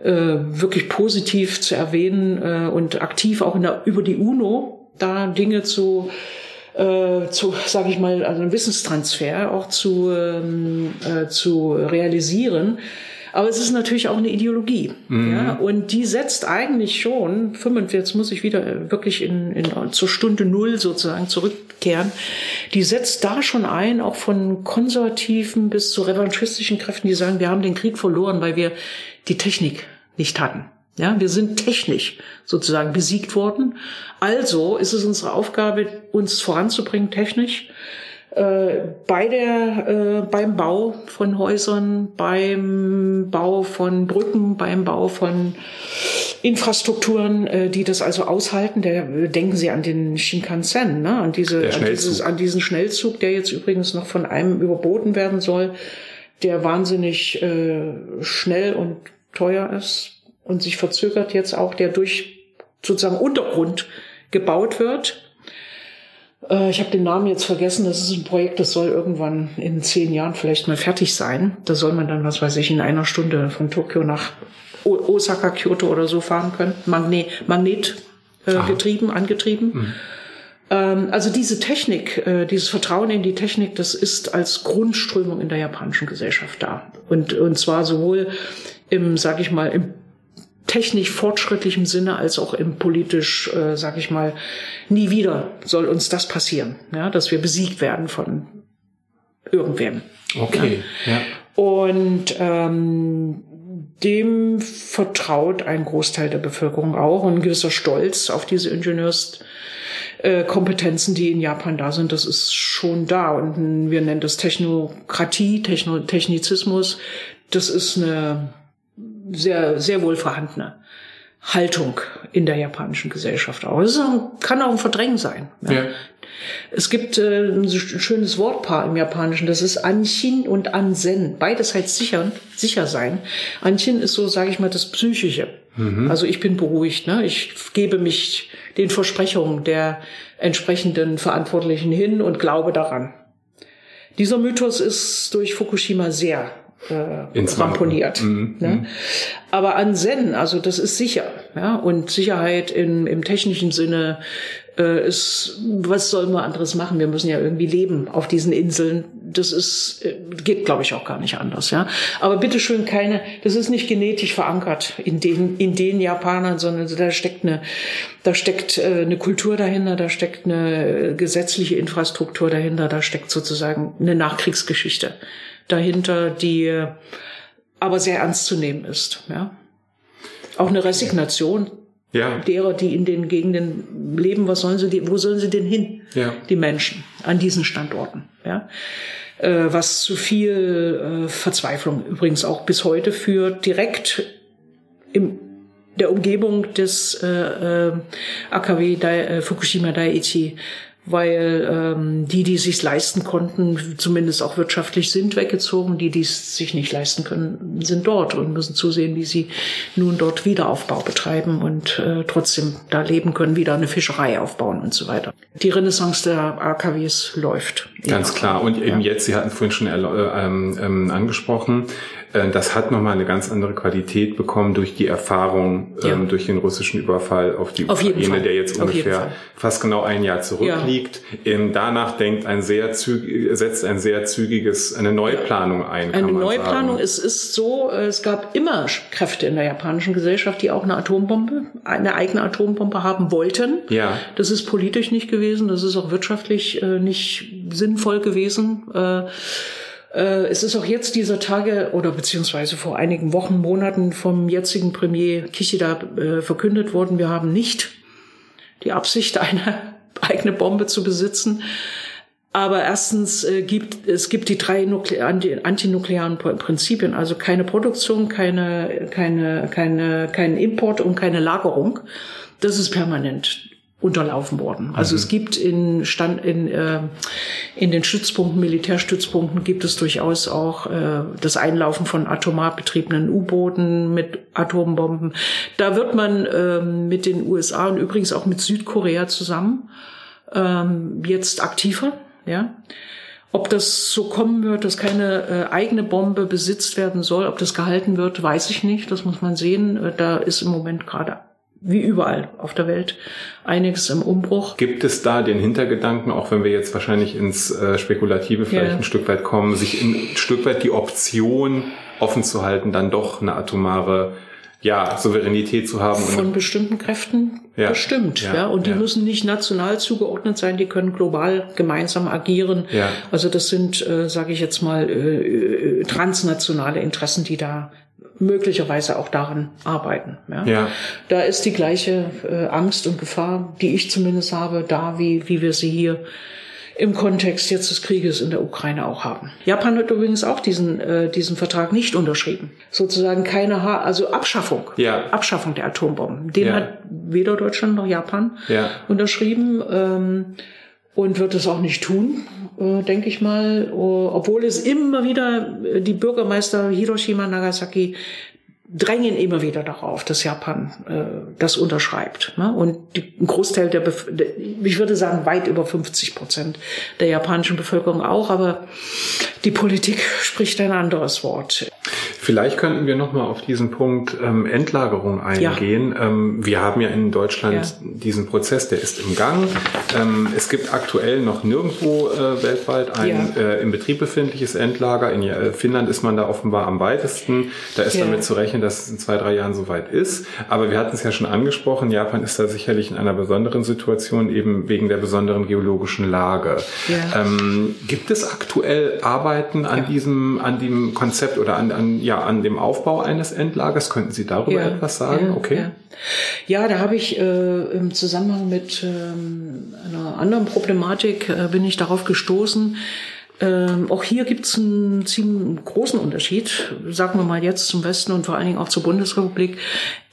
äh, wirklich positiv zu erwähnen äh, und aktiv auch in der, über die UNO da Dinge zu äh, zu, sage ich mal, also einen Wissenstransfer auch zu, ähm, äh, zu realisieren aber es ist natürlich auch eine Ideologie. Mhm. Ja? Und die setzt eigentlich schon, 45, jetzt muss ich wieder wirklich in, in, zur Stunde Null sozusagen zurückkehren, die setzt da schon ein, auch von konservativen bis zu revanchistischen Kräften, die sagen, wir haben den Krieg verloren, weil wir die Technik nicht hatten. Ja, wir sind technisch sozusagen besiegt worden. Also ist es unsere Aufgabe, uns voranzubringen technisch äh, bei der, äh, beim Bau von Häusern, beim Bau von Brücken, beim Bau von Infrastrukturen, äh, die das also aushalten. Der, denken Sie an den Shinkansen, ne? an, diese, an, dieses, an diesen Schnellzug, der jetzt übrigens noch von einem überboten werden soll, der wahnsinnig äh, schnell und teuer ist und sich verzögert jetzt auch, der durch sozusagen Untergrund gebaut wird äh, ich habe den Namen jetzt vergessen. Das ist ein Projekt, das soll irgendwann in zehn Jahren vielleicht mal fertig sein. Da soll man dann, was weiß ich, in einer Stunde von Tokio nach Osaka, Kyoto oder so fahren können. Magnet, Magnet äh, getrieben, angetrieben. Mhm. Ähm, also diese Technik, äh, dieses Vertrauen in die Technik, das ist als Grundströmung in der japanischen Gesellschaft da. Und, und zwar sowohl im, sag ich mal, im technisch fortschrittlichem Sinne als auch im politisch, äh, sag ich mal, nie wieder soll uns das passieren, ja, dass wir besiegt werden von irgendwem. Okay. Ja. ja. Und ähm, dem vertraut ein Großteil der Bevölkerung auch und ein gewisser Stolz auf diese Ingenieurskompetenzen, die in Japan da sind, das ist schon da. Und wir nennen das Technokratie, Techno Technizismus. Das ist eine sehr, sehr wohl vorhandene Haltung in der japanischen Gesellschaft auch. Das kann auch ein Verdrängen sein. Ja. ja. Es gibt äh, ein schönes Wortpaar im Japanischen, das ist Anshin und Ansen. Beides heißt sicher, sicher sein. Anshin ist so, sage ich mal, das Psychische. Mhm. Also ich bin beruhigt, ne? ich gebe mich den Versprechungen der entsprechenden Verantwortlichen hin und glaube daran. Dieser Mythos ist durch Fukushima sehr äh, ramponiert. Mhm. Ne? Mhm. Aber an Zen, also das ist sicher. Ja? Und Sicherheit in, im technischen Sinne äh, ist, was sollen wir anderes machen? Wir müssen ja irgendwie leben auf diesen Inseln. Das ist, äh, geht, glaube ich, auch gar nicht anders. Ja? Aber bitteschön keine, das ist nicht genetisch verankert in den, in den Japanern, sondern da steckt eine, da steckt äh, eine Kultur dahinter, da steckt eine gesetzliche Infrastruktur dahinter, da steckt sozusagen eine Nachkriegsgeschichte dahinter, die aber sehr ernst zu nehmen ist. Ja? Auch eine Resignation ja. derer, die in den Gegenden leben. Was sollen sie, wo sollen sie denn hin? Ja. Die Menschen an diesen Standorten. Ja? Äh, was zu viel äh, Verzweiflung übrigens auch bis heute führt, direkt im der Umgebung des äh, äh, AKW Dai, äh, Fukushima Daiichi weil ähm, die, die sich leisten konnten, zumindest auch wirtschaftlich sind weggezogen. Die, die es sich nicht leisten können, sind dort und müssen zusehen, wie sie nun dort Wiederaufbau betreiben und äh, trotzdem da leben können, wieder eine Fischerei aufbauen und so weiter. Die Renaissance der AKWs läuft. Ganz klar. Und eben ja. jetzt, Sie hatten vorhin schon äh, ähm, ähm, angesprochen, äh, das hat nochmal eine ganz andere Qualität bekommen durch die Erfahrung, ja. ähm, durch den russischen Überfall auf die auf Ukraine, der jetzt ungefähr fast genau ein Jahr zurückliegt. Ja. Ähm, danach denkt ein sehr zügig, setzt ein sehr zügiges, eine Neuplanung ein. Eine Neuplanung, sagen. es ist so, es gab immer Kräfte in der japanischen Gesellschaft, die auch eine Atombombe, eine eigene Atombombe haben wollten. Ja. Das ist politisch nicht gewesen, das ist auch wirtschaftlich äh, nicht sinnvoll gewesen. Äh, äh, es ist auch jetzt dieser Tage oder beziehungsweise vor einigen Wochen, Monaten vom jetzigen Premier Kishida äh, verkündet worden, wir haben nicht die Absicht, eine eigene Bombe zu besitzen. Aber erstens äh, gibt es gibt die drei Nukle antinuklearen Prinzipien, also keine Produktion, keine keine keine kein Import und keine Lagerung. Das ist permanent unterlaufen worden. Also mhm. es gibt in, Stand, in, äh, in den Stützpunkten, Militärstützpunkten gibt es durchaus auch äh, das Einlaufen von atomar betriebenen U-Booten mit Atombomben. Da wird man äh, mit den USA und übrigens auch mit Südkorea zusammen ähm, jetzt aktiver. Ja. Ob das so kommen wird, dass keine äh, eigene Bombe besitzt werden soll, ob das gehalten wird, weiß ich nicht. Das muss man sehen. Äh, da ist im Moment gerade wie überall auf der Welt einiges im Umbruch. Gibt es da den Hintergedanken, auch wenn wir jetzt wahrscheinlich ins äh, Spekulative vielleicht ja. ein Stück weit kommen, sich ein Stück weit die Option offen zu halten, dann doch eine atomare ja, Souveränität zu haben. Von bestimmten Kräften ja. bestimmt. Ja, ja. Und die ja. müssen nicht national zugeordnet sein, die können global gemeinsam agieren. Ja. Also das sind, äh, sage ich jetzt mal, äh, äh, transnationale Interessen, die da möglicherweise auch daran arbeiten. Ja? ja. Da ist die gleiche äh, Angst und Gefahr, die ich zumindest habe, da wie, wie wir sie hier im Kontext jetzt des Krieges in der Ukraine auch haben. Japan hat übrigens auch diesen, äh, diesen Vertrag nicht unterschrieben. Sozusagen keine, ha also Abschaffung. Ja. Abschaffung der Atombomben. Den ja. hat weder Deutschland noch Japan ja. unterschrieben. Ähm, und wird es auch nicht tun, äh, denke ich mal, uh, obwohl es immer wieder äh, die Bürgermeister Hiroshima, Nagasaki drängen immer wieder darauf, dass Japan äh, das unterschreibt. Ne? Und die, ein Großteil der, Bef ich würde sagen, weit über 50 Prozent der japanischen Bevölkerung auch, aber die Politik spricht ein anderes Wort. Vielleicht könnten wir noch mal auf diesen Punkt ähm, Endlagerung eingehen. Ja. Ähm, wir haben ja in Deutschland ja. diesen Prozess, der ist im Gang. Ähm, es gibt aktuell noch nirgendwo äh, weltweit ein ja. äh, im Betrieb befindliches Endlager. In äh, Finnland ist man da offenbar am weitesten. Da ist damit zu rechnen, dass es in zwei, drei Jahren soweit ist. Aber wir hatten es ja schon angesprochen, Japan ist da sicherlich in einer besonderen Situation, eben wegen der besonderen geologischen Lage. Ähm, gibt es aktuell Arbeiten an diesem, an dem Konzept oder an, an ja, an dem Aufbau eines Endlagers. Könnten Sie darüber ja, etwas sagen? Ja, okay. Ja, ja da habe ich äh, im Zusammenhang mit ähm, einer anderen Problematik äh, bin ich darauf gestoßen. Ähm, auch hier gibt es einen ziemlich großen Unterschied, sagen wir mal jetzt zum Westen und vor allen Dingen auch zur Bundesrepublik.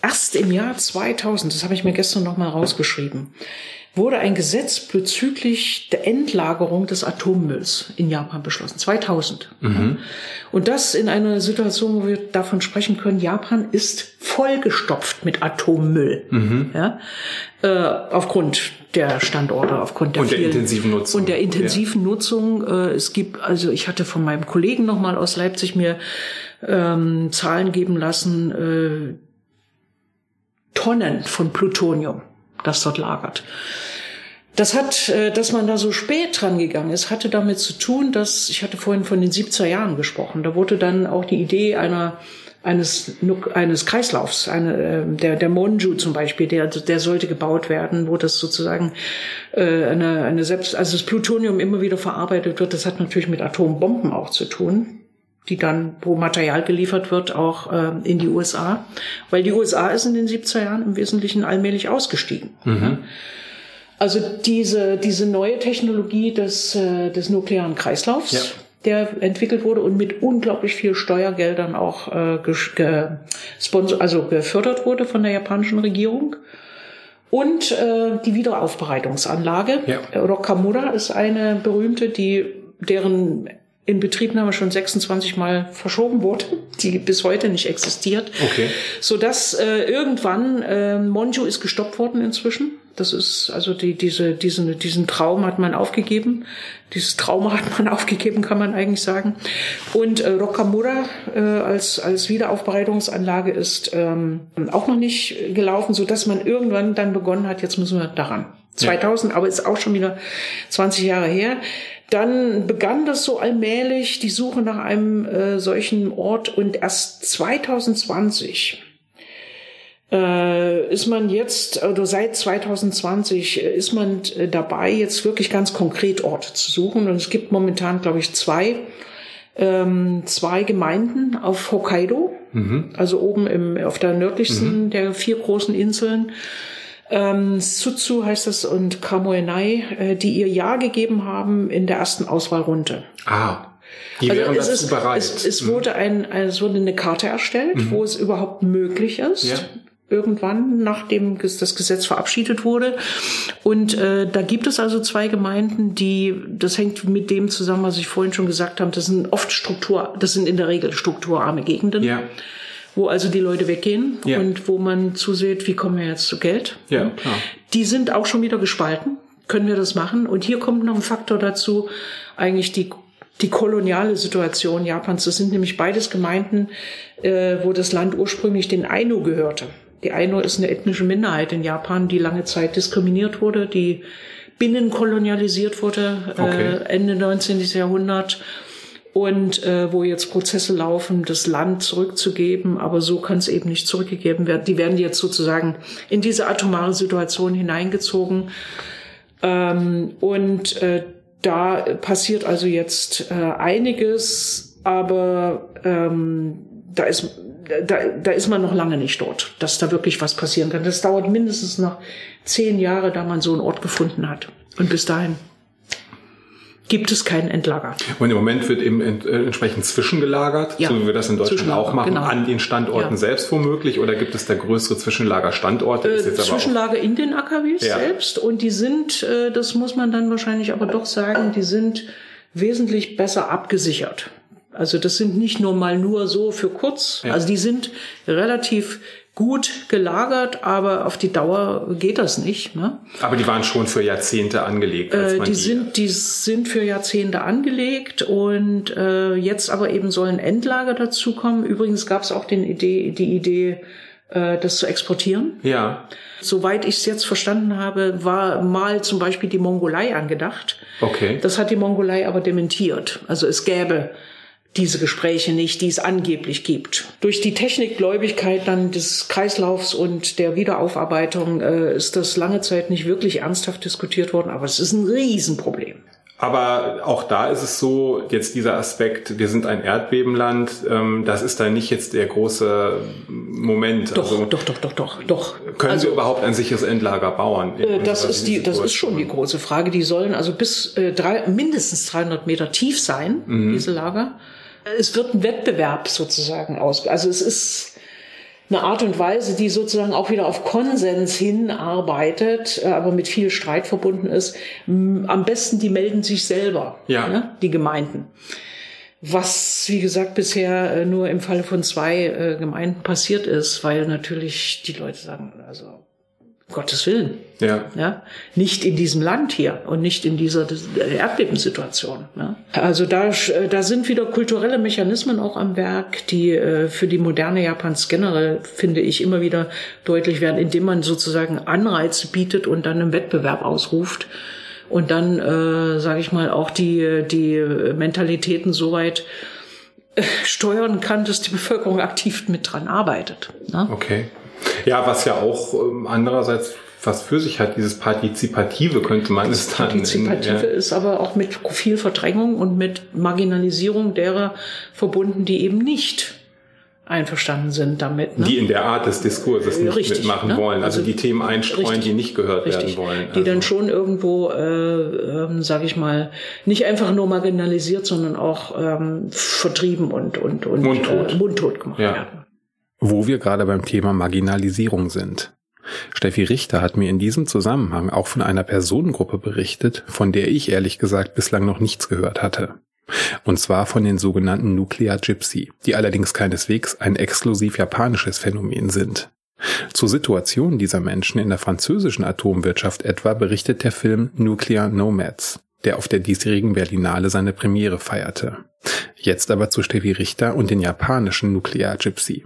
Erst im Jahr 2000, das habe ich mir gestern noch mal rausgeschrieben, wurde ein Gesetz bezüglich der Endlagerung des Atommülls in Japan beschlossen. 2000. Mhm. Und das in einer Situation, wo wir davon sprechen können, Japan ist vollgestopft mit Atommüll. Mhm. Ja? Äh, aufgrund der Standorte, aufgrund der, und der vielen, intensiven Nutzung. Und der intensiven ja. Nutzung. Äh, es gibt, also ich hatte von meinem Kollegen nochmal aus Leipzig mir ähm, Zahlen geben lassen, äh, Tonnen von Plutonium das dort lagert. Das hat, äh, dass man da so spät dran gegangen ist, hatte damit zu tun, dass, ich hatte vorhin von den 70er Jahren gesprochen, da wurde dann auch die Idee einer, eines, eines Kreislaufs, eine, äh, der, der Monju zum Beispiel, der, der sollte gebaut werden, wo das sozusagen äh, eine, eine selbst, also das Plutonium immer wieder verarbeitet wird. Das hat natürlich mit Atombomben auch zu tun die dann, wo Material geliefert wird, auch äh, in die USA. Weil die USA ist in den 70er Jahren im Wesentlichen allmählich ausgestiegen. Mhm. Also diese, diese neue Technologie des, äh, des nuklearen Kreislaufs, ja. der entwickelt wurde und mit unglaublich viel Steuergeldern auch äh, gesponsor, also gefördert wurde von der japanischen Regierung Und äh, die Wiederaufbereitungsanlage. Ja. Rockamura ist eine berühmte, die deren Inbetriebnahme schon 26 Mal verschoben wurde, die bis heute nicht existiert. Okay. Sodass äh, irgendwann äh, Monju ist gestoppt worden inzwischen. Das ist also die, diese, diesen, diesen Traum hat man aufgegeben. Dieses Trauma hat man aufgegeben, kann man eigentlich sagen. Und äh, Rockamura äh, als, als Wiederaufbereitungsanlage ist ähm, auch noch nicht gelaufen, so dass man irgendwann dann begonnen hat, jetzt müssen wir daran. 2000, ja. aber ist auch schon wieder 20 Jahre her. Dann begann das so allmählich, die Suche nach einem äh, solchen Ort und erst 2020 äh, ist man jetzt, oder seit 2020 äh, ist man äh, dabei, jetzt wirklich ganz konkret Orte zu suchen. Und es gibt momentan, glaube ich, zwei, ähm, zwei Gemeinden auf Hokkaido, mhm. also oben im, auf der nördlichsten mhm. der vier großen Inseln. Ähm, Sutsu heißt das und Kamoenai, äh, die ihr Ja gegeben haben in der ersten Auswahlrunde. Ah. Die also wären dazu ist, bereit. Es, es, mhm. wurde ein, es wurde eine Karte erstellt, mhm. wo es überhaupt möglich ist. Ja irgendwann, nachdem das Gesetz verabschiedet wurde. Und äh, da gibt es also zwei Gemeinden, die, das hängt mit dem zusammen, was ich vorhin schon gesagt habe, das sind oft Struktur, das sind in der Regel strukturarme Gegenden. Ja. Wo also die Leute weggehen ja. und wo man zusieht, wie kommen wir jetzt zu Geld. Ja, klar. Die sind auch schon wieder gespalten. Können wir das machen? Und hier kommt noch ein Faktor dazu, eigentlich die die koloniale Situation Japans. Das sind nämlich beides Gemeinden, äh, wo das Land ursprünglich den Ainu gehörte. Die Ainu ist eine ethnische Minderheit in Japan, die lange Zeit diskriminiert wurde, die binnenkolonialisiert wurde, äh, okay. äh, Ende 19. Jahrhundert und äh, wo jetzt Prozesse laufen, das Land zurückzugeben, aber so kann es eben nicht zurückgegeben werden. Die werden jetzt sozusagen in diese atomare Situation hineingezogen ähm, und äh, da passiert also jetzt äh, einiges, aber ähm, da ist da, da ist man noch lange nicht dort, dass da wirklich was passieren kann. Das dauert mindestens noch zehn Jahre, da man so einen Ort gefunden hat. Und bis dahin gibt es keinen Endlager. Und im Moment wird eben äh, entsprechend zwischengelagert, ja. so wie wir das in Deutschland auch machen, genau. an den Standorten ja. selbst womöglich, oder gibt es da größere Zwischenlagerstandorte? Äh, Zwischenlager in den AKWs ja. selbst und die sind, äh, das muss man dann wahrscheinlich aber doch sagen, die sind wesentlich besser abgesichert. Also das sind nicht nur mal nur so für kurz. Ja. Also die sind relativ gut gelagert, aber auf die Dauer geht das nicht. Ne? Aber die waren schon für Jahrzehnte angelegt. Äh, die, die, sind, die sind für Jahrzehnte angelegt und äh, jetzt aber eben sollen Endlager dazukommen. Übrigens gab es auch den Idee, die Idee, äh, das zu exportieren. Ja. Soweit ich es jetzt verstanden habe, war mal zum Beispiel die Mongolei angedacht. Okay. Das hat die Mongolei aber dementiert. Also es gäbe diese Gespräche nicht, die es angeblich gibt. Durch die Technikgläubigkeit dann des Kreislaufs und der Wiederaufarbeitung äh, ist das lange Zeit nicht wirklich ernsthaft diskutiert worden, aber es ist ein Riesenproblem. Aber auch da ist es so, jetzt dieser Aspekt, wir sind ein Erdbebenland, ähm, das ist da nicht jetzt der große Moment. Doch, also, doch, doch, doch, doch, doch. Können also, wir überhaupt ein sicheres Endlager bauen? Äh, das ist die, das ist schon die große Frage. Die sollen also bis äh, drei, mindestens 300 Meter tief sein, mhm. diese Lager es wird ein Wettbewerb sozusagen aus. Also es ist eine Art und Weise, die sozusagen auch wieder auf Konsens hinarbeitet, äh, aber mit viel Streit verbunden ist. Am besten, die melden sich selber, ja. ne, die Gemeinden. Was, wie gesagt, bisher äh, nur im Falle von zwei äh, Gemeinden passiert ist, weil natürlich die Leute sagen, also Gottes Willen. Ja. ja. Nicht in diesem Land hier und nicht in dieser Erdbebensituation. Ja. Also da, da sind wieder kulturelle Mechanismen auch am Werk, die äh, für die moderne Japans generell, finde ich, immer wieder deutlich werden, indem man sozusagen Anreize bietet und dann einen Wettbewerb ausruft und dann, äh, sage ich mal, auch die, die Mentalitäten soweit äh, steuern kann, dass die Bevölkerung aktiv mit dran arbeitet. Ne? Okay. Ja, was ja auch ähm, andererseits was für sich hat, dieses Partizipative könnte man es dann. Partizipative in, ja. ist aber auch mit viel Verdrängung und mit Marginalisierung derer verbunden, die eben nicht einverstanden sind damit. Ne? Die in der Art des Diskurses nicht Richtig, mitmachen ne? wollen, also, also, die Themen einstreuen, Richtig. die nicht gehört Richtig. werden wollen. Also. Die dann schon irgendwo, äh, ähm, sage ich mal, nicht einfach nur marginalisiert, sondern auch ähm, vertrieben und, und, und mundtot, äh, mundtot gemacht ja. werden. Wo wir gerade beim Thema Marginalisierung sind. Steffi Richter hat mir in diesem Zusammenhang auch von einer Personengruppe berichtet, von der ich ehrlich gesagt bislang noch nichts gehört hatte. Und zwar von den sogenannten Nuclear Gypsy, die allerdings keineswegs ein exklusiv japanisches Phänomen sind. Zur Situation dieser Menschen in der französischen Atomwirtschaft etwa berichtet der Film Nuclear Nomads, der auf der diesjährigen Berlinale seine Premiere feierte. Jetzt aber zu Steffi Richter und den japanischen Nuclear Gypsy.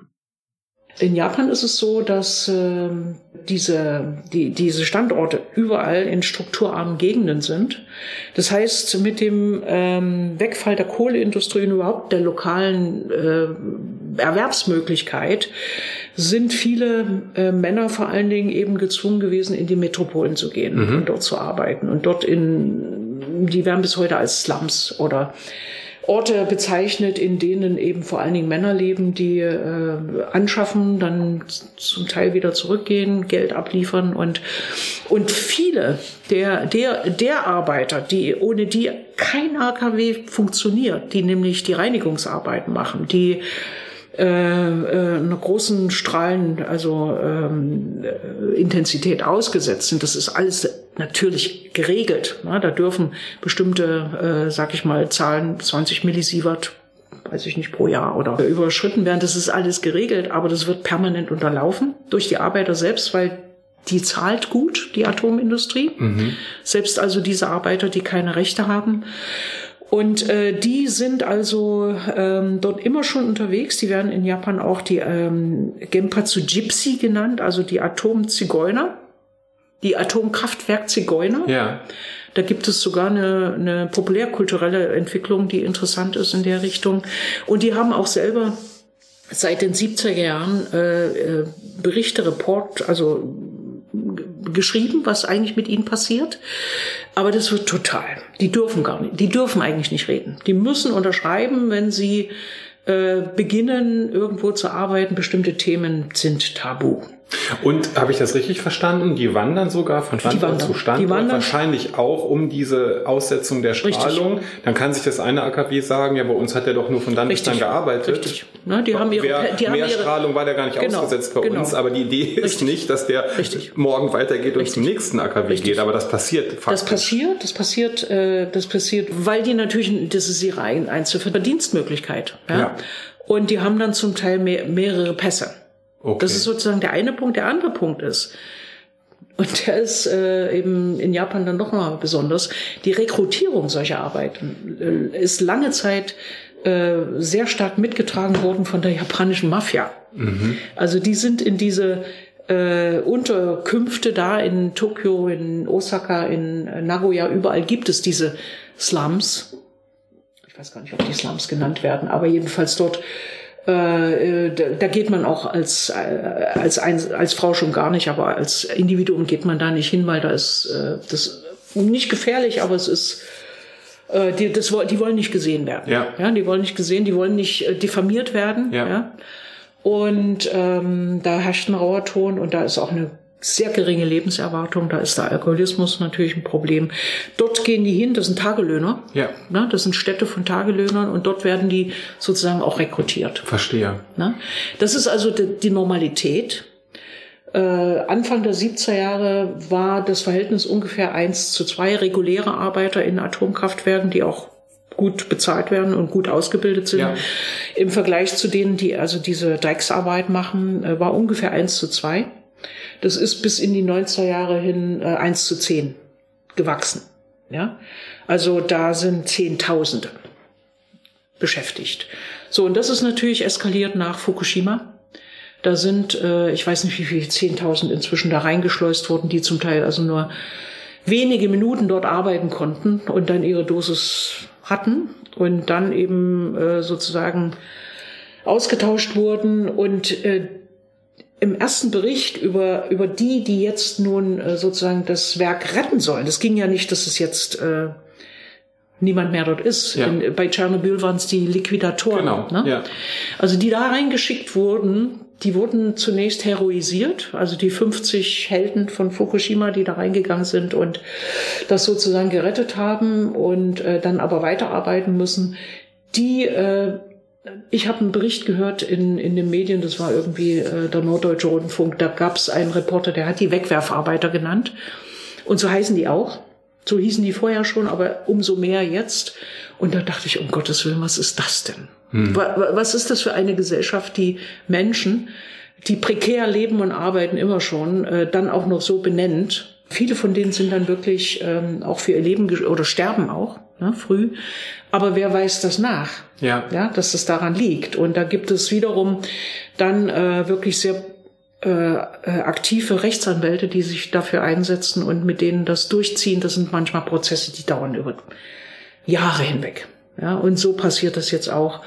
In Japan ist es so, dass äh, diese, die, diese Standorte überall in strukturarmen Gegenden sind. Das heißt, mit dem ähm, Wegfall der Kohleindustrie und überhaupt der lokalen äh, Erwerbsmöglichkeit sind viele äh, Männer vor allen Dingen eben gezwungen gewesen, in die Metropolen zu gehen mhm. und dort zu arbeiten. Und dort in, die werden bis heute als Slums oder Orte bezeichnet, in denen eben vor allen Dingen Männer leben, die äh, anschaffen, dann zum Teil wieder zurückgehen, Geld abliefern und und viele der der der Arbeiter, die ohne die kein AKW funktioniert, die nämlich die Reinigungsarbeiten machen, die äh, äh, einer großen Strahlen, also ähm, äh, Intensität ausgesetzt sind. Das ist alles natürlich geregelt. Ne? Da dürfen bestimmte, äh, sag ich mal, Zahlen 20 Millisievert weiß ich nicht, pro Jahr oder überschritten werden. Das ist alles geregelt, aber das wird permanent unterlaufen durch die Arbeiter selbst, weil die zahlt gut, die Atomindustrie. Mhm. Selbst also diese Arbeiter, die keine Rechte haben. Und äh, die sind also ähm, dort immer schon unterwegs. Die werden in Japan auch die ähm, Genpatsu Gypsy genannt, also die Atomzigeuner, die Atomkraftwerk-Zigeuner. Ja. Da gibt es sogar eine, eine populärkulturelle Entwicklung, die interessant ist in der Richtung. Und die haben auch selber seit den 70er Jahren äh, äh, Berichte, Report, also geschrieben, was eigentlich mit ihnen passiert. Aber das wird total. Die dürfen gar nicht, die dürfen eigentlich nicht reden. Die müssen unterschreiben, wenn sie äh, beginnen, irgendwo zu arbeiten. Bestimmte Themen sind tabu. Und habe ich das richtig verstanden? Die wandern sogar von Standort zu Standort, wahrscheinlich auch um diese Aussetzung der Strahlung. Richtig. Dann kann sich das eine AKW sagen, ja, bei uns hat er doch nur von dann bis dann gearbeitet. Richtig. Ne, die haben ihre, Wer, die haben mehr ihre, Strahlung war der gar nicht genau, ausgesetzt bei genau. uns, aber die Idee ist richtig. nicht, dass der richtig. morgen weitergeht und zum nächsten AKW geht, aber das passiert faktisch. Das passiert, das passiert, äh, das passiert, weil die natürlich, das ist ihre einzige Verdienstmöglichkeit. Ja? ja. Und die haben dann zum Teil mehr, mehrere Pässe. Okay. Das ist sozusagen der eine Punkt. Der andere Punkt ist, und der ist äh, eben in Japan dann noch mal besonders, die Rekrutierung solcher Arbeiten äh, ist lange Zeit äh, sehr stark mitgetragen worden von der japanischen Mafia. Mhm. Also die sind in diese äh, Unterkünfte da in Tokio, in Osaka, in Nagoya, überall gibt es diese Slums. Ich weiß gar nicht, ob die Slums genannt werden, aber jedenfalls dort äh, äh, da, da geht man auch als, äh, als, ein, als Frau schon gar nicht, aber als Individuum geht man da nicht hin, weil da ist äh, das nicht gefährlich, aber es ist die, das, die wollen nicht gesehen werden. Ja. ja. Die wollen nicht gesehen, die wollen nicht diffamiert werden. Ja. ja? Und ähm, da herrscht ein rauer Ton und da ist auch eine sehr geringe Lebenserwartung, da ist der Alkoholismus natürlich ein Problem. Dort gehen die hin, das sind Tagelöhner. Ja. Na, das sind Städte von Tagelöhnern und dort werden die sozusagen auch rekrutiert. Verstehe. Na? Das ist also die, die Normalität. Äh, Anfang der 70er Jahre war das Verhältnis ungefähr eins zu zwei reguläre Arbeiter in Atomkraftwerken, die auch gut bezahlt werden und gut ausgebildet sind. Ja. Im Vergleich zu denen, die also diese Drecksarbeit machen, äh, war ungefähr eins zu zwei. Das ist bis in die 90er Jahre hin äh, 1 zu 10 gewachsen. Ja? Also da sind Zehntausende beschäftigt. So, und das ist natürlich eskaliert nach Fukushima. Da sind, äh, ich weiß nicht, wie viele Zehntausend inzwischen da reingeschleust wurden, die zum Teil also nur wenige Minuten dort arbeiten konnten und dann ihre Dosis hatten und dann eben äh, sozusagen ausgetauscht wurden. Und äh, im ersten Bericht über, über die, die jetzt nun äh, sozusagen das Werk retten sollen. Das ging ja nicht, dass es jetzt äh, niemand mehr dort ist. Ja. In, bei Tschernobyl waren es die Liquidatoren. Genau. Ne? Ja. Also die da reingeschickt wurden, die wurden zunächst heroisiert, also die 50 Helden von Fukushima, die da reingegangen sind und das sozusagen gerettet haben und äh, dann aber weiterarbeiten müssen, die äh, ich habe einen Bericht gehört in, in den Medien, das war irgendwie äh, der Norddeutsche Rundfunk, da gab es einen Reporter, der hat die Wegwerfarbeiter genannt. Und so heißen die auch. So hießen die vorher schon, aber umso mehr jetzt. Und da dachte ich, um Gottes Willen, was ist das denn? Hm. Was ist das für eine Gesellschaft, die Menschen, die prekär leben und arbeiten immer schon, äh, dann auch noch so benennt? Viele von denen sind dann wirklich ähm, auch für ihr Leben oder sterben auch ne, früh. Aber wer weiß das nach? Ja. ja, dass es daran liegt. Und da gibt es wiederum dann äh, wirklich sehr äh, äh, aktive Rechtsanwälte, die sich dafür einsetzen und mit denen das durchziehen. Das sind manchmal Prozesse, die dauern über Jahre hinweg. Ja, und so passiert das jetzt auch.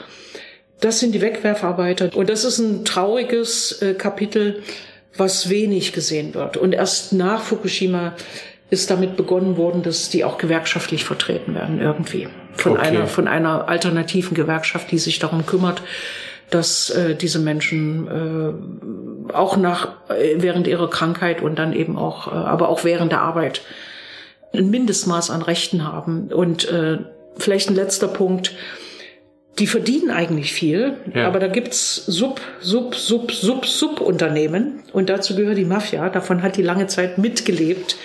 Das sind die Wegwerfarbeiter. Und das ist ein trauriges äh, Kapitel, was wenig gesehen wird. Und erst nach Fukushima ist damit begonnen worden, dass die auch gewerkschaftlich vertreten werden irgendwie. Von okay. einer, von einer alternativen Gewerkschaft, die sich darum kümmert, dass äh, diese Menschen äh, auch nach äh, während ihrer Krankheit und dann eben auch, äh, aber auch während der Arbeit ein Mindestmaß an Rechten haben. Und äh, vielleicht ein letzter Punkt. Die verdienen eigentlich viel, ja. aber da gibt's Sub, Sub, Sub, Sub, Subunternehmen und dazu gehört die Mafia. Davon hat die lange Zeit mitgelebt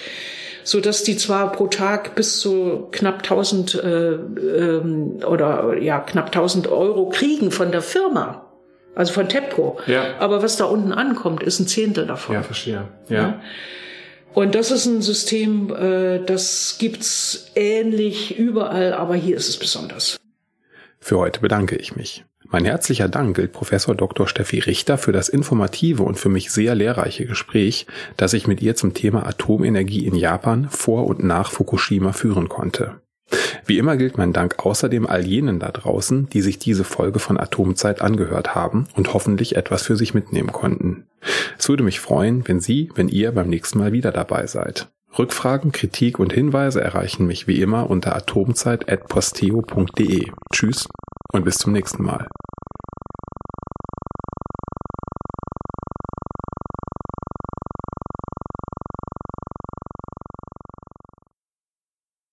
so dass die zwar pro Tag bis zu knapp 1000 äh, ähm, oder ja knapp 1000 Euro kriegen von der Firma, also von TEPCO. Ja. Aber was da unten ankommt, ist ein Zehntel davon. Ja, verstehe. Ja. ja. Und das ist ein System, äh, das gibt's ähnlich überall, aber hier ist es besonders. Für heute bedanke ich mich. Mein herzlicher Dank gilt Professor Dr. Steffi Richter für das informative und für mich sehr lehrreiche Gespräch, das ich mit ihr zum Thema Atomenergie in Japan vor und nach Fukushima führen konnte. Wie immer gilt mein Dank außerdem all jenen da draußen, die sich diese Folge von Atomzeit angehört haben und hoffentlich etwas für sich mitnehmen konnten. Es würde mich freuen, wenn Sie, wenn ihr beim nächsten Mal wieder dabei seid. Rückfragen, Kritik und Hinweise erreichen mich wie immer unter atomzeit.posteo.de. Tschüss und bis zum nächsten Mal.